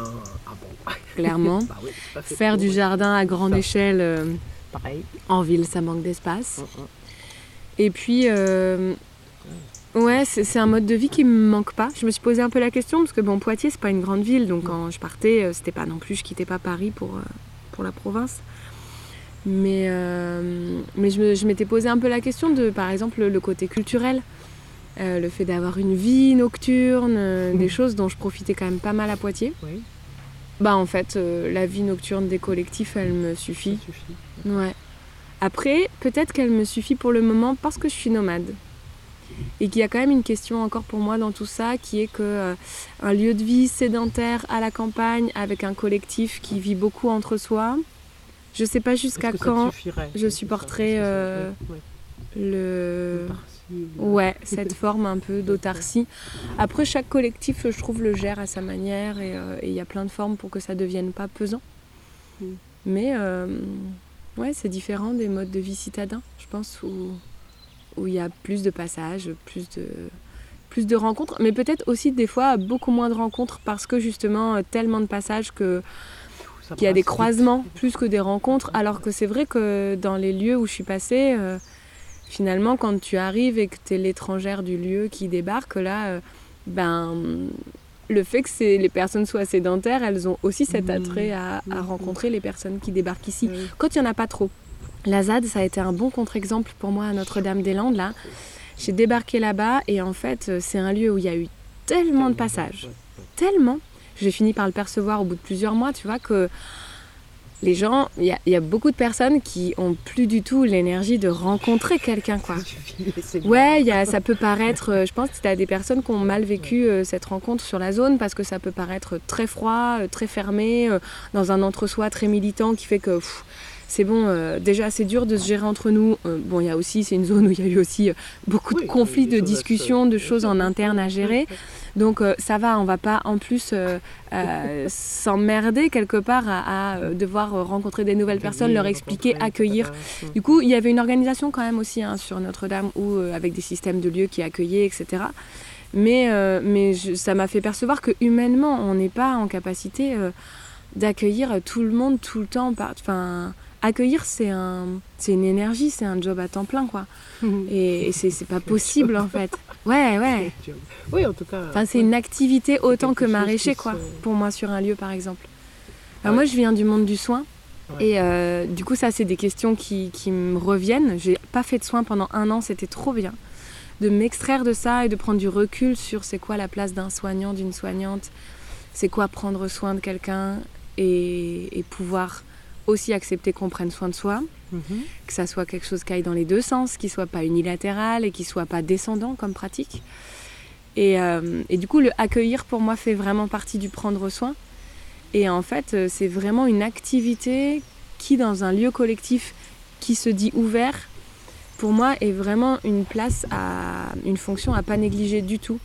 ah bon clairement. Bah oui, Faire pour, du ouais. jardin à grande Ça. échelle, euh, Pareil. en ville, ça manque d'espace. Mhm. Et puis, euh, ouais, c'est un mode de vie qui me manque pas. Je me suis posé un peu la question parce que bon, Poitiers, c'est pas une grande ville, donc quand je partais, c'était pas non plus, je quittais pas Paris pour, pour la province. Mais, euh, mais je me- je m'étais posé un peu la question de, par exemple, le côté culturel. Euh, le fait d'avoir une vie nocturne, euh, des Mhm. choses dont je profitais quand même pas mal à Poitiers. Oui, Bah en fait, la vie nocturne des collectifs, elle me suffit. ça suffit. Ouais. Après, peut-être qu'elle me suffit pour le moment parce que je suis nomade. Et qu'il y a quand même une question encore pour moi dans tout ça, qui est que euh, un lieu de vie sédentaire à la campagne avec un collectif qui vit beaucoup entre soi, je sais pas jusqu'à quand je supporterai, euh, le ouais cette forme un peu d'autarcie. Après, chaque collectif, je trouve, le gère à sa manière et euh, et il y a plein de formes pour que ça devienne pas pesant. Mm. Mais euh, ouais, c'est différent des modes de vie citadins, je pense, où où il y a plus de passages, plus de plus de rencontres, mais peut-être aussi des fois beaucoup moins de rencontres parce que justement tellement de passages que qu'il y a des croisements plus que des rencontres, alors que c'est vrai que dans les lieux où je suis passée, euh, finalement, quand tu arrives et que tu es l'étrangère du lieu qui débarque, là, euh, ben, le fait que les personnes soient sédentaires, elles ont aussi cet Mhm. attrait à, à Mhm. rencontrer les personnes qui débarquent ici. Oui. Quand il n'y en a pas trop. La ZAD, ça a été un bon contre-exemple pour moi à Notre-Dame-des-Landes, là. J'ai débarqué là-bas et en fait, euh, c'est un lieu où il y a eu tellement de passages tellement. J'ai fini par le percevoir au bout de plusieurs mois, tu vois, que les gens, il y, a- il y a beaucoup de personnes qui ont plus du tout l'énergie de rencontrer quelqu'un, quoi. Ouais, il y a, ça peut paraître, euh, je pense que tu as des personnes qui ont mal vécu euh, cette rencontre sur la zone parce que ça peut paraître très froid, euh, très fermé, dans un entre-soi très militant qui fait que pff, c'est bon, euh, déjà c'est dur de se gérer entre nous. Euh, bon, il y a aussi, c'est une zone où il y a eu aussi euh, beaucoup de conflits, de discussions, de choses en interne à gérer. Donc ça va, on va pas en plus s'emmerder quelque part à, à, devoir rencontrer des nouvelles personnes, leur expliquer, accueillir. Du coup, il y avait une organisation quand même aussi hein, sur Notre-Dame où, avec des systèmes de lieux qui accueillaient, etc. Mais, euh, mais je- ça m'a fait percevoir que humainement, on n'est pas en capacité euh, d'accueillir tout le monde tout le temps. Enfin, accueillir, c'est un, c'est une énergie, c'est un job à temps plein, quoi. Et, et c'est pas possible en fait. Ouais, ouais. Oui, en tout cas. Enfin, c'est une activité autant que maraîcher, quoi, se- pour moi, sur un lieu, par exemple. Alors, Ouais. moi, je viens du monde du soin. Ouais. Et euh, du coup, ça, c'est des questions qui, qui me reviennent. J'ai pas fait de soins pendant un an, c'était trop bien. De m'extraire de ça et de prendre du recul sur c'est quoi la place d'un soignant, d'une soignante, c'est quoi prendre soin de quelqu'un et, et pouvoir aussi accepter qu'on prenne soin de soi Mhm. que ça soit quelque chose qui aille dans les deux sens, qui soit pas unilatéral et qui soit pas descendant comme pratique. Et, euh, et du coup, le accueillir pour moi fait vraiment partie du prendre soin. Et en fait, euh, c'est vraiment une activité qui, dans un lieu collectif qui se dit ouvert, pour moi, est vraiment une place à une fonction à pas négliger du tout,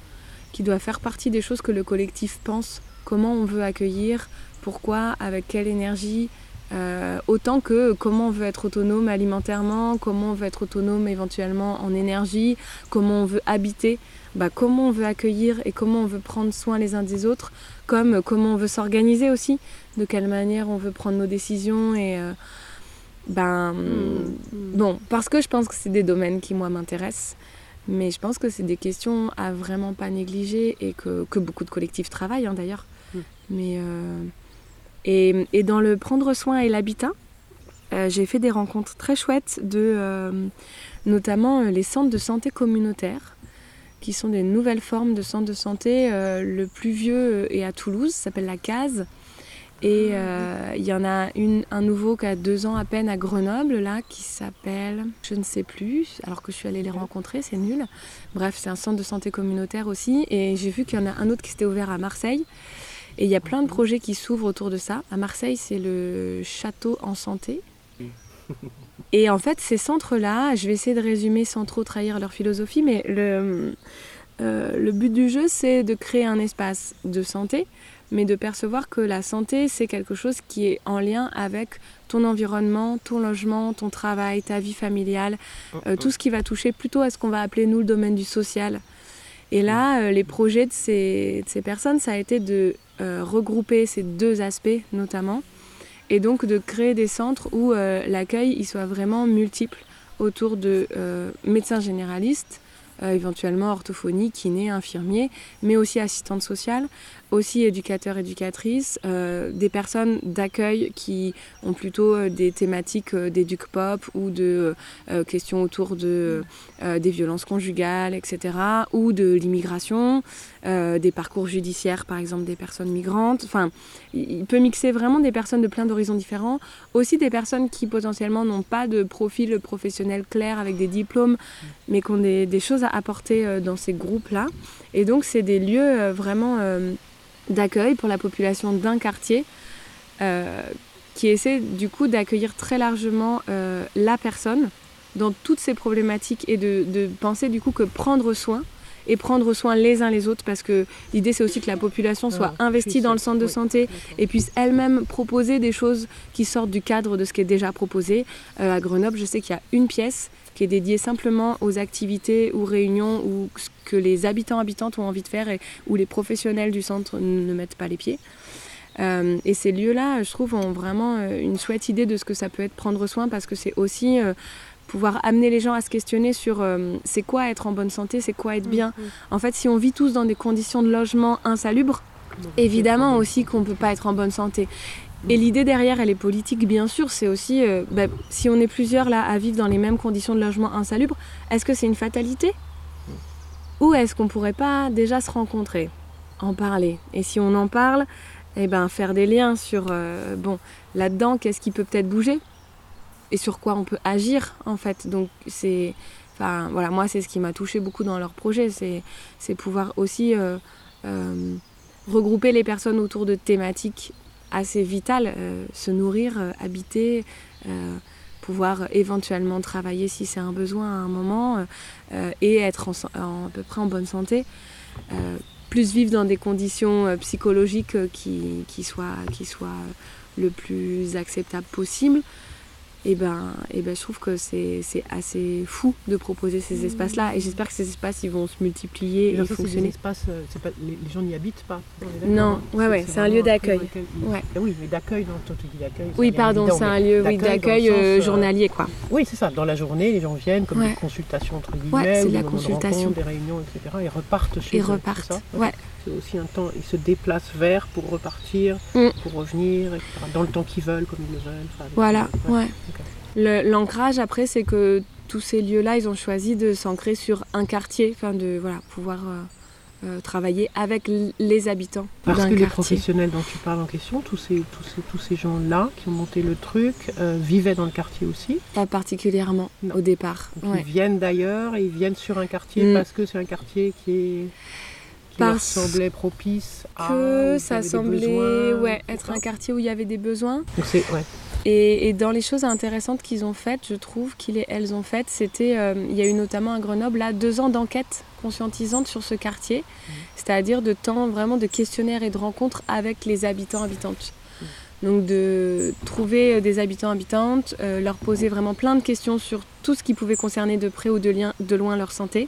qui doit faire partie des choses que le collectif pense, comment on veut accueillir, pourquoi, avec quelle énergie, euh, autant que comment on veut être autonome alimentairement, comment on veut être autonome éventuellement en énergie, comment on veut habiter, bah, comment on veut accueillir et comment on veut prendre soin les uns des autres, comme comment on veut s'organiser aussi, de quelle manière on veut prendre nos décisions et euh, ben bon parce que je pense que c'est des domaines qui moi m'intéressent. Mais je pense que c'est des questions à vraiment pas négliger et que, que beaucoup de collectifs travaillent hein, d'ailleurs. Mm. Mais euh, et, et dans le prendre soin et l'habitat, euh, j'ai fait des rencontres très chouettes de euh, notamment euh, les centres de santé communautaires, qui sont des nouvelles formes de centres de santé. Euh, le plus vieux est à Toulouse, s'appelle la Case. Et euh, il y en a une, un nouveau qui a deux ans à peine à Grenoble, là, qui s'appelle, je ne sais plus, alors que je suis allée les rencontrer, c'est nul. Bref, c'est un centre de santé communautaire aussi. Et j'ai vu qu'il y en a un autre qui s'était ouvert à Marseille. Et il y a plein de projets qui s'ouvrent autour de ça. À Marseille, c'est le Château en Santé. Et en fait, ces centres-là, je vais essayer de résumer sans trop trahir leur philosophie, mais le, euh, le but du jeu, c'est de créer un espace de santé, mais de percevoir que la santé, c'est quelque chose qui est en lien avec ton environnement, ton logement, ton travail, ta vie familiale, euh, tout ce qui va toucher plutôt à ce qu'on va appeler, nous, le domaine du social. Et là, euh, les projets de ces, personnes, ça a été de euh, regrouper ces deux aspects notamment, et donc de créer des centres où euh, l'accueil il soit vraiment multiple autour de médecins généralistes, éventuellement orthophonie, kiné, infirmiers, mais aussi assistantes sociales, aussi éducateurs, éducatrices, euh, des personnes d'accueil qui ont plutôt euh, des thématiques euh, d'éduc pop ou de questions autour de, des violences conjugales, etc., ou de l'immigration, des parcours judiciaires, par exemple, des personnes migrantes. Enfin, il peut mixer vraiment des personnes de plein d'horizons différents, aussi des personnes qui potentiellement n'ont pas de profil professionnel clair avec des diplômes, mais qui ont des, choses à apporter dans ces groupes-là. Et donc, c'est des lieux vraiment d'accueil pour la population d'un quartier euh, qui essaie du coup d'accueillir très largement euh, la personne dans toutes ses problématiques et de, de penser du coup que prendre soin et prendre soin les uns les autres parce que l'idée c'est aussi que la population soit investie dans le centre de santé et puisse elle-même proposer des choses qui sortent du cadre de ce qui est déjà proposé. Euh, à Grenoble, je sais qu'il y a une pièce qui est dédiée simplement aux activités ou réunions ou ce que les habitants habitantes ont envie de faire et où les professionnels du centre ne mettent pas les pieds. Euh, et ces lieux-là, je trouve, ont vraiment euh, une chouette idée de ce que ça peut être prendre soin parce que c'est aussi euh, pouvoir amener les gens à se questionner sur euh, c'est quoi être en bonne santé, c'est quoi être bien. En fait, si on vit tous dans des conditions de logement insalubres, évidemment aussi qu'on ne peut pas être en bonne santé. Et l'idée derrière, elle est politique, bien sûr, c'est aussi, euh, bah, si on est plusieurs là à vivre dans les mêmes conditions de logement insalubres, est-ce que c'est une fatalité? Ou est-ce qu'on pourrait pas déjà se rencontrer, en parler? Et si on en parle, eh ben, faire des liens sur, euh, bon, là-dedans, qu'est-ce qui peut peut-être bouger? Et sur quoi on peut agir, en fait? Donc, c'est... Enfin, voilà, moi, c'est ce qui m'a touché beaucoup dans leur projet, c'est, pouvoir aussi euh, regrouper les personnes autour de thématiques assez vitales, euh, se nourrir, euh, habiter, euh, pouvoir éventuellement travailler si c'est un besoin à un moment, et être en, à peu près en bonne santé. Plus vivre dans des conditions psychologiques qui, soient, qui soient le plus acceptable possible. Et ben, et ben, je trouve que c'est c'est assez fou de proposer ces espaces-là. Et j'espère que ces espaces ils vont se multiplier Et fonctionner. espaces, euh, pas, les, les gens n'y habitent pas. Non, hein ouais, ouais, c'est un lieu d'accueil. Ouais. Ah Oui, mais d'accueil, non, toi tu dis d'accueil. c'est Oui, pardon, c'est un lieu d'accueil euh, euh, journalier, quoi. Oui, c'est ça. Dans la journée, les gens viennent comme Ouais. des consultations entre guillemets, ou de la consultation. des réunions, etc. Et repartent chez Et eux. repartent. ça? Ouais. C'est aussi un temps, ils se déplacent vers pour repartir, Mm. pour revenir, etc. Dans le temps qu'ils veulent, comme ils le veulent. Enfin, Voilà, ouais. ouais. L'ancrage, après, c'est que tous ces lieux-là, ils ont choisi de s'ancrer sur un quartier, enfin de voilà, pouvoir euh, euh, travailler avec les habitants Parce que les professionnels dont tu parles en question, tous ces, tous ces, tous ces gens-là qui ont monté le truc, euh, vivaient dans le quartier aussi? Pas particulièrement Non. au départ. Donc ouais. ils viennent d'ailleurs ils viennent sur un quartier Mm. parce que c'est un quartier qui est Parce semblait propice à Que ça semblait ouais, être un quartier où il y avait des besoins. Ouais. Et, et dans les choses intéressantes qu'ils ont faites, je trouve qu'elles ont faites, c'était, euh, il y a eu notamment à Grenoble, là, deux ans d'enquête conscientisante sur ce quartier, c'est-à-dire de temps vraiment de questionnaires et de rencontres avec les habitants, habitantes. Donc de trouver euh, des habitants, habitantes, euh, leur poser vraiment plein de questions sur tout ce qui pouvait concerner de près ou de, lien, de loin leur santé,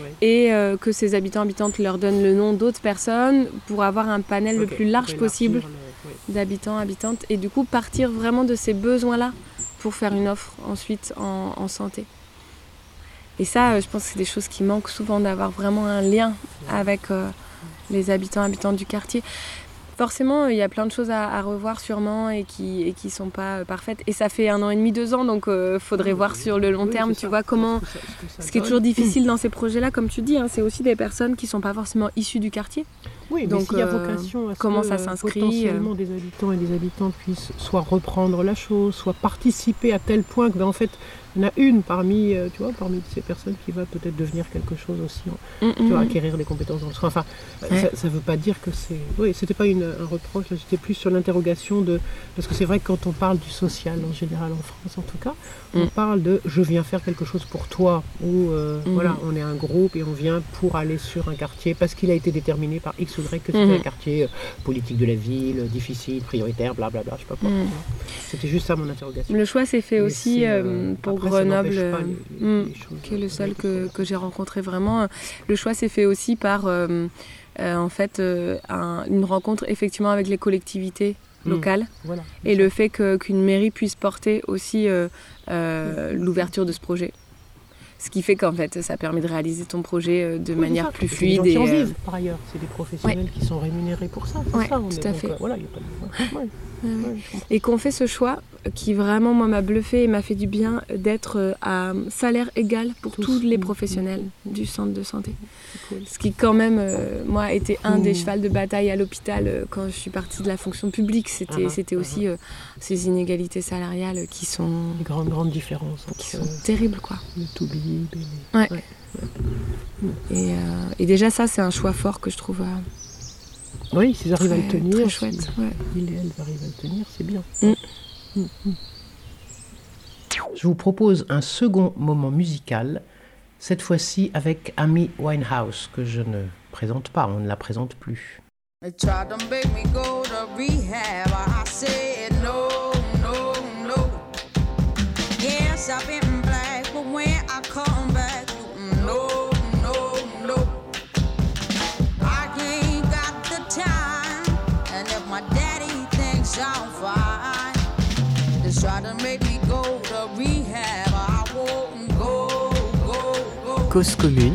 Ouais. et euh, que ces habitants, habitantes leur donnent le nom d'autres personnes pour avoir un panel le plus large possible le- oui. d'habitants, habitantes, et du coup partir vraiment de ces besoins-là pour faire une offre ensuite en, en santé. Et ça, euh, je pense que c'est des choses qui manquent souvent d'avoir vraiment un lien avec euh, les habitants, habitantes du quartier. Forcément, il y a plein de choses à, à revoir sûrement et qui et qui sont pas euh, parfaites. Et ça fait un an et demi, deux ans, donc il faudrait voir sur le long Oui, terme, tu ça. vois, comment... Ce ça- ça qui est toujours difficile dans ces projets-là, comme tu dis, hein, c'est aussi des personnes qui sont pas forcément issues du quartier. Oui, mais Donc, s'il y a euh, vocation à ce comment que, ça euh, s'inscrit, potentiellement des habitants et des habitantes puissent soit reprendre la chose, soit participer à tel point que ben, en fait il y en a une parmi, euh, tu vois, parmi ces personnes qui va peut-être devenir quelque chose aussi, en- Mm, tu vois, mm. acquérir des compétences dans le soin. Enfin, euh, Ouais. ça ne veut pas dire que c'est. Oui, c'était pas une, un reproche, j'étais plus sur l'interrogation de. Parce que c'est vrai que quand on parle du social en général en France en tout cas, on Mm. parle de je viens faire quelque chose pour toi, ou euh, Mhm. voilà, on est un groupe et on vient pour aller sur un quartier parce qu'il a été déterminé par X ou Y que c'était Mhm. un quartier euh, politique de la ville, difficile, prioritaire, blablabla, je sais pas quoi. Mm. C'était juste ça mon interrogation. Le choix s'est fait Mais aussi euh, pour après, Grenoble, les- les- mm, les qui est le seul que, que j'ai rencontré vraiment. Le choix s'est fait aussi par en fait un- une rencontre effectivement avec les collectivités Mm. locales Voilà. et le fait qu'une mairie puisse porter aussi euh, euh, l'ouverture de ce projet. Ce qui fait qu'en fait ça permet de réaliser ton projet euh, de Oui, manière ça. plus gens fluide. qui en Et, vivent, par ailleurs, c'est des professionnels qui sont rémunérés pour ça. c'est Ouais, ça, on tout est- à donc, fait. voilà, il y a pas de- ouais, et qu'on fait ce choix qui vraiment moi m'a bluffé et m'a fait du bien d'être euh, à salaire égal pour Tous. tous les professionnels du centre de santé. Cool. Ce qui quand même, euh, moi, été un des Mm. chevals de bataille à l'hôpital euh, quand je suis partie de la fonction publique. C'était Ah, c'était ah, aussi euh, ces inégalités salariales qui sont, Les grandes, grandes différences qui sont terribles. quoi. le to be et les- Ouais. Et, et déjà ça, c'est un choix fort que je trouve Oui, s'ils arrivent à le tenir, très si chouette. ouais. il et elle arrivent à le tenir, c'est bien. Mm. Mm, mm. Je vous propose un second moment musical, cette fois-ci avec Amy Winehouse, que je ne présente pas, on ne la présente plus. Yes, I've been black, but when I Cause commune,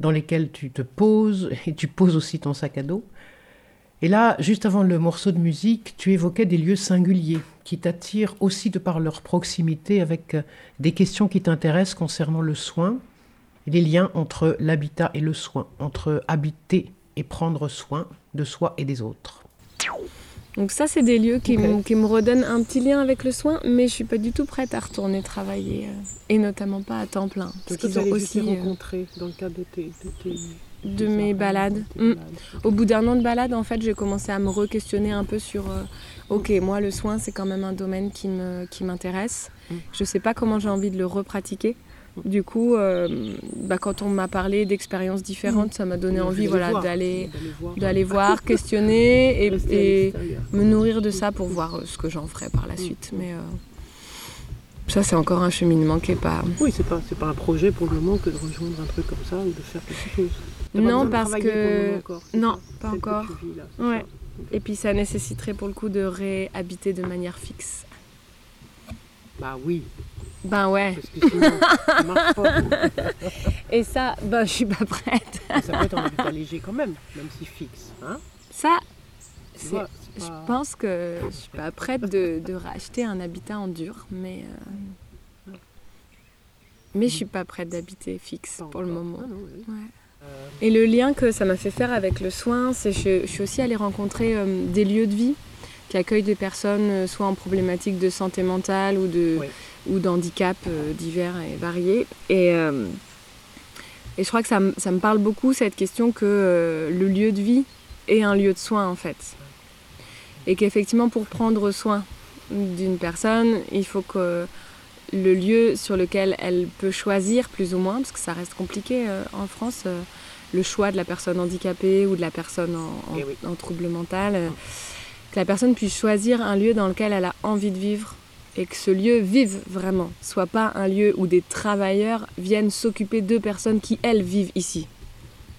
dans lesquels tu te poses et tu poses aussi ton sac à dos. Et là, juste avant le morceau de musique, tu évoquais des lieux singuliers qui t'attirent aussi de par leur proximité avec euh, des questions qui t'intéressent concernant le soin et les liens entre l'habitat et le soin, entre habiter et prendre soin de soi et des autres. Donc ça, c'est des lieux qui, qui me redonnent un petit lien avec le soin, mais je suis pas du tout prête à retourner travailler, euh, et notamment pas à temps plein. Parce qu'ils ont aussi euh, rencontrés dans le cadre de tes, de tes- de tes mes balades. Mm. Au bout d'un an de balade, en fait, j'ai commencé à me re-questionner un peu sur euh, ok, moi, le soin, c'est quand même un domaine qui m'intéresse. Mm. Je sais pas comment j'ai envie de le repratiquer. Du coup, euh, bah, quand on m'a parlé d'expériences différentes, ça m'a donné envie d'aller voilà, voir, d'aller d'aller voir. questionner et, me nourrir de ça pour voir euh, ce que j'en ferai par la suite. Mais euh, ça, c'est encore un cheminement qui est pas. Oui, c'est pas, pas un projet pour le moment que de rejoindre un truc comme ça ou de faire quelque chose. Non, parce que- encore, non, pas encore. vis, là, Ouais. Et puis ça nécessiterait pour le coup de réhabiter de manière fixe. Bah oui, Ben ouais. parce que sinon, ça marche pas. Et ça, ben je suis pas prête. Ça peut être en habitat léger quand même, même si fixe. Hein Ça, Tu c'est- vois, c'est je pense que je suis pas prête de, de racheter un habitat en dur, mais euh, mais je suis pas prête d'habiter fixe pour le moment. Ah non, oui. Ouais. Euh, Et le lien que ça m'a fait faire avec le soin, c'est que je, je suis aussi allée rencontrer euh, des lieux de vie qui accueillent des personnes euh, soit en problématique de santé mentale ou de Oui. Ou d'handicap euh, divers et variés. Et, euh, et je crois que ça, me- ça me parle beaucoup cette question que euh, le lieu de vie est un lieu de soin en fait. Et qu'effectivement pour prendre soin d'une personne, il faut que le lieu sur lequel elle peut choisir plus ou moins, parce que ça reste compliqué euh, en France, euh, le choix de la personne handicapée ou de la personne en, en- Eh oui. en trouble mental, euh, que la personne puisse choisir un lieu dans lequel elle a envie de vivre et que ce lieu vive vraiment, soit pas un lieu où des travailleurs viennent s'occuper de personnes qui, elles, vivent ici.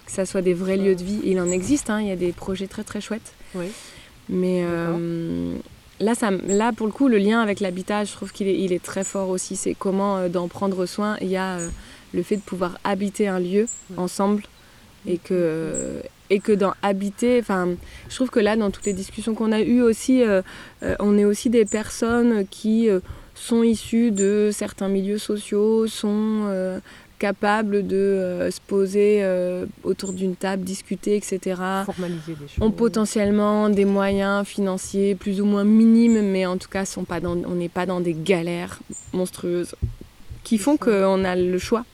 Que ça soit des vrais lieux de vie. Il en existe, hein, il y a des projets très très chouettes. Oui. Mais euh, là, ça, là, pour le coup, le lien avec l'habitat, je trouve qu'il est, il est très fort aussi. C'est comment euh, d'en prendre soin. Il y a euh, le fait de pouvoir habiter un lieu ensemble et que, et que dans habiter, enfin, je trouve que là, dans toutes les discussions qu'on a eues aussi, euh, euh, on est aussi des personnes qui euh, sont issues de certains milieux sociaux, sont capables de se poser autour d'une table, discuter, etc Formaliser des choses. ont potentiellement des moyens financiers plus ou moins minimes, mais en tout cas, sont pas dans, on n'est pas dans des galères monstrueuses qui font qu'on a le choix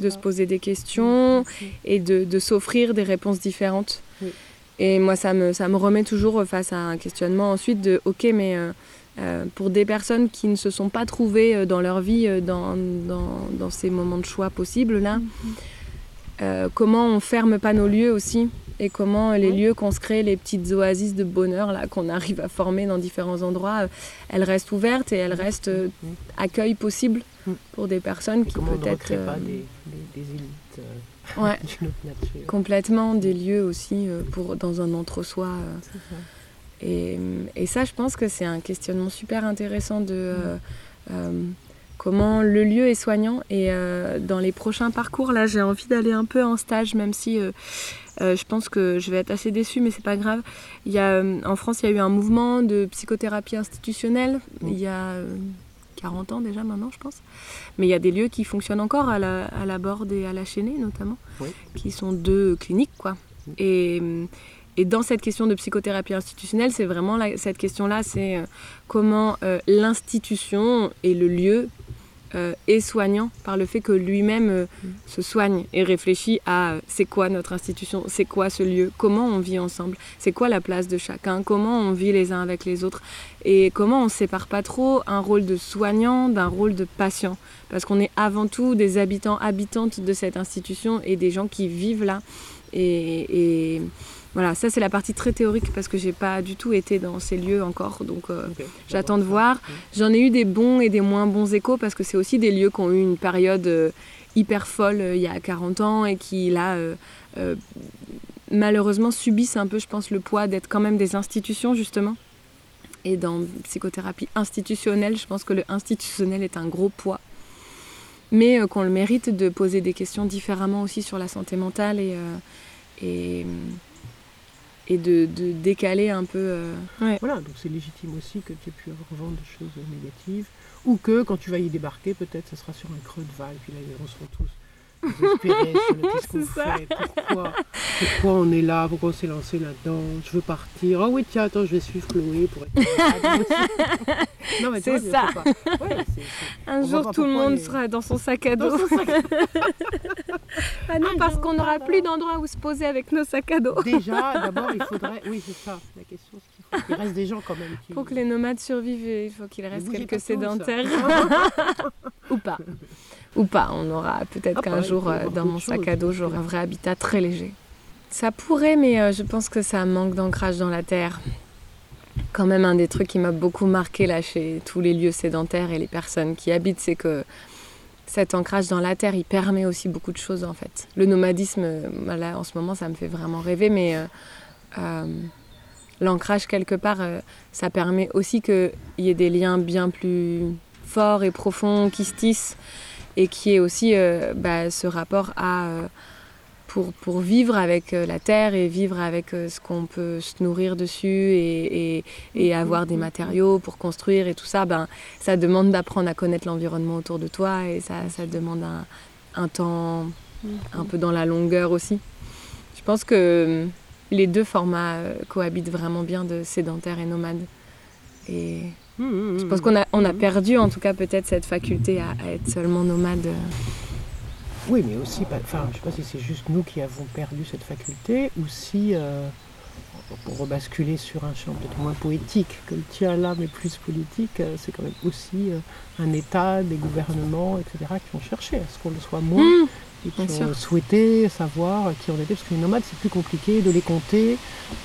de se poser des questions et de, de s'offrir des réponses différentes. Oui. Et moi, ça me, ça me remet toujours face à un questionnement ensuite de, ok, mais euh, euh, pour des personnes qui ne se sont pas trouvées euh, dans leur vie dans, dans, dans ces moments de choix possibles, là, euh, comment on ferme pas nos lieux aussi et comment les Oui. lieux qu'on se crée, les petites oasis de bonheur là qu'on arrive à former dans différents endroits, elles restent ouvertes et elles restent euh, Mhm. accueil possible. Pour des personnes Et qui peut-être pas euh, des, des, des élites euh, ouais, d'une autre nature. complètement des lieux aussi euh, pour dans un entre-soi. Et, et ça, je pense que c'est un questionnement super intéressant de euh, euh, comment le lieu est soignant. Et euh, dans les prochains parcours, là, j'ai envie d'aller un peu en stage, même si je pense que je vais être assez déçue, mais c'est pas grave. Il y a, en France, il y a eu un mouvement de psychothérapie institutionnelle il y a 40 ans déjà maintenant, je pense. Mais il y a des lieux qui fonctionnent encore à la, à la Borde et à la Chênaie, notamment, Oui. qui sont deux cliniques, quoi. Et, et dans cette question de psychothérapie institutionnelle, c'est vraiment la- cette question-là, c'est euh, comment euh, l'institution et le lieu euh, est soignant par le fait que lui-même euh, se soigne et réfléchit à euh, c'est quoi notre institution, c'est quoi ce lieu, comment on vit ensemble, c'est quoi la place de chacun, comment on vit les uns avec les autres et comment on sépare pas trop un rôle de soignant d'un rôle de patient. Parce qu'on est avant tout des habitants habitantes de cette institution et des gens qui vivent là et, et voilà ça c'est la partie très théorique parce que j'ai pas du tout été dans ces lieux encore donc euh. J'attends de voir. J'en ai eu des bons et des moins bons échos parce que c'est aussi des lieux qui ont eu une période euh, hyper folle euh, il y a 40 ans et qui là malheureusement subissent un peu, je pense, le poids d'être quand même des institutions justement Et dans psychothérapie institutionnelle, je pense que le institutionnel est un gros poids. Mais euh, qu'on le mérite de poser des questions différemment aussi sur la santé mentale et, euh, et, et de, de décaler un peu. euh, ouais. Voilà, donc c'est légitime aussi que tu aies pu avoir vent de choses négatives. Ou que quand tu vas y débarquer, peut-être ce sera sur un creux de vague, puis là ils seront tous sur le fait, pourquoi, pourquoi on est là, pourquoi on s'est lancé là-dedans, je veux partir. Ah oui, tiens, attends, je vais suivre Chloé pour être. Non, mais C'est ça. pas. Ouais, Un On jour, tout le monde les- sera dans son sac à dos. Dans son sac à ah non, Ah, parce qu'on n'aura plus d'endroit où se poser avec nos sacs à dos. Déjà, d'abord, il faudrait. Oui, c'est ça. La question, c'est qu'il faut qu'il reste des gens quand même. Qui... Pour que les nomades survivent, il faut qu'il reste quelques ça. sédentaires. Ou pas. Ou pas. On aura peut-être Ah, qu'un jour, euh, dans mon sac choses. à dos, j'aurai un vrai habitat très léger. Ça pourrait, mais euh, je pense que ça manque d'ancrage dans la terre. Quand même, un des trucs qui m'a beaucoup marqué là chez tous les lieux sédentaires et les personnes qui habitent, c'est que cet ancrage dans la terre, il permet aussi beaucoup de choses en fait. Le nomadisme, euh, là en ce moment, ça me fait vraiment rêver, mais euh, euh, l'ancrage quelque part, euh, ça permet aussi qu'il y ait des liens bien plus forts et profonds qui se tissent et qui est aussi euh, bah, ce rapport à euh, pour, pour vivre avec euh, la terre et vivre avec ce qu'on peut se nourrir dessus et, et, et avoir des matériaux pour construire et tout ça, ben, ça demande d'apprendre à connaître l'environnement autour de toi et ça, ça demande un, un temps un peu dans la longueur aussi. Je pense que les deux formats cohabitent vraiment bien de sédentaire et nomade. Et je pense qu'on a, on a perdu en tout cas peut-être cette faculté à, à être seulement nomade. Oui, mais aussi, pas- enfin, je sais pas si c'est juste nous qui avons perdu cette faculté ou si, euh, pour rebasculer sur un champ peut-être moins poétique que le tien là, mais plus politique, euh, c'est quand même aussi euh, un État, des gouvernements, etc., qui ont cherché à ce qu'on le soit moins Mmh, qui bien ont sûr. souhaité savoir qui on était, parce que les nomades c'est plus compliqué de les compter,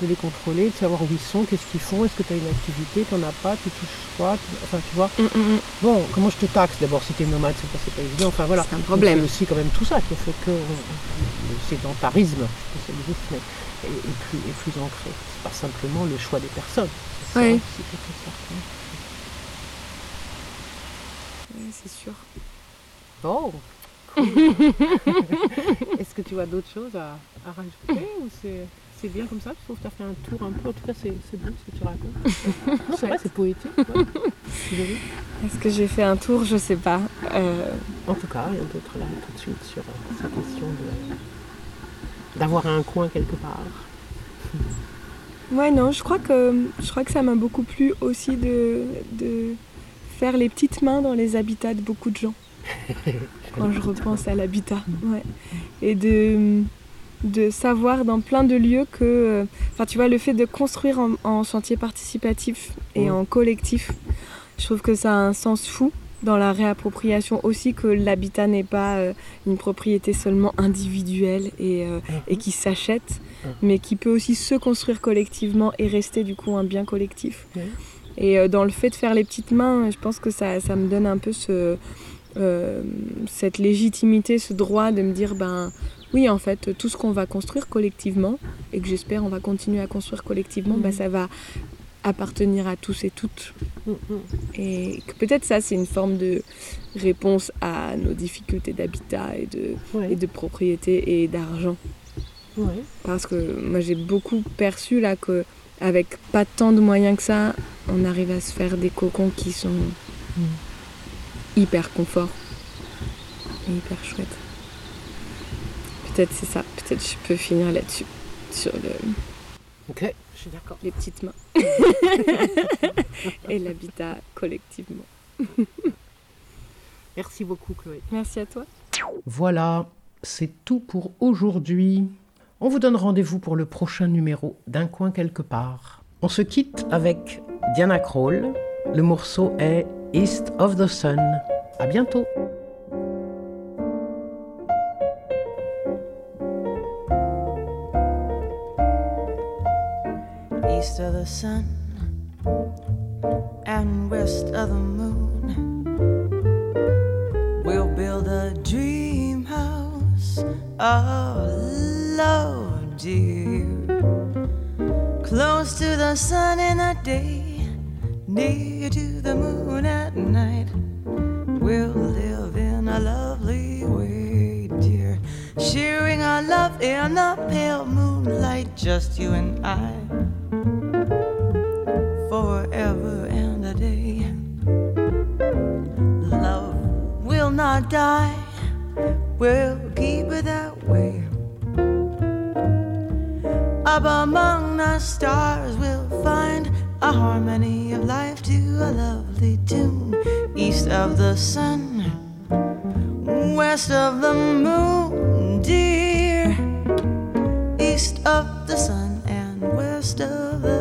de les contrôler, de savoir où ils sont, qu'est-ce qu'ils font, est-ce que tu as une activité, tu n'en as pas, tu touches quoi, tu- enfin tu vois. mm, mm, mm. Bon, comment je te taxe d'abord si tu es nomade, c'est pas, pas évident, enfin voilà. C'est un problème. C'est aussi quand même tout ça qui fait que euh, le sédentarisme, je existe, mais est, est plus, est plus ancré. C'est pas simplement le choix des personnes. Ouais, c'est sûr. Bon. Est-ce que tu as d'autres choses à, à rajouter ou c'est, c'est bien comme ça? Tu trouves que tu as fait un tour un peu En tout cas, c'est, c'est beau ce que tu racontes. c'est vrai, c'est poétique. ouais. Est-ce que j'ai fait un tour? Je sais pas. Euh, En tout cas, rien d'autre là tout de suite sur euh, cette question de, d'avoir un coin quelque part. Ouais, non, je crois que, je crois que ça m'a beaucoup plu aussi de, de faire les petites mains dans les habitats de beaucoup de gens. Quand je repense à l'habitat. Ouais. Et de, de savoir dans plein de lieux que. Enfin, tu vois, le fait de construire en, en chantier participatif et en collectif, je trouve que ça a un sens fou dans la réappropriation aussi que l'habitat n'est pas euh, une propriété seulement individuelle et, euh, et qui s'achète, Mhm. mais qui peut aussi se construire collectivement et rester du coup un bien collectif. Et euh, dans le fait de faire les petites mains, je pense que ça, ça me donne un peu ce, euh, cette légitimité, ce droit de me dire, ben oui, en fait, tout ce qu'on va construire collectivement, et que j'espère on va continuer à construire collectivement, ben, ça va appartenir à tous et toutes. Mm, mm. Et que peut-être ça, c'est une forme de réponse à nos difficultés d'habitat et de, Ouais, et de propriété et d'argent. ouais. Parce que moi j'ai beaucoup perçu là que avec pas tant de moyens que ça, on arrive à se faire des cocons qui sont hyper confort et hyper chouettes. Peut-être c'est ça, peut-être je peux finir là-dessus, sur le- Ok, je suis d'accord. les petites mains et l'habitat collectivement. Merci beaucoup, Chloé. Merci à toi. Voilà, c'est tout pour aujourd'hui. On vous donne rendez-vous pour le prochain numéro d'Un coin quelque part. On se quitte avec Diana Krall. Le morceau est East of the Sun. À bientôt. east of the sun and west of the moon. We'll build a dream house, oh Lord dear, close to the sun in the day, near the moon at night. We'll live in a lovely way, dear. Sharing our love in the pale moonlight, just you and I. Forever and a day. Love will not die, we'll keep it that way. Up among the stars, we'll find a harmony of life to a lovely tune. East of the sun, west of the moon, dear. East of the sun and west of the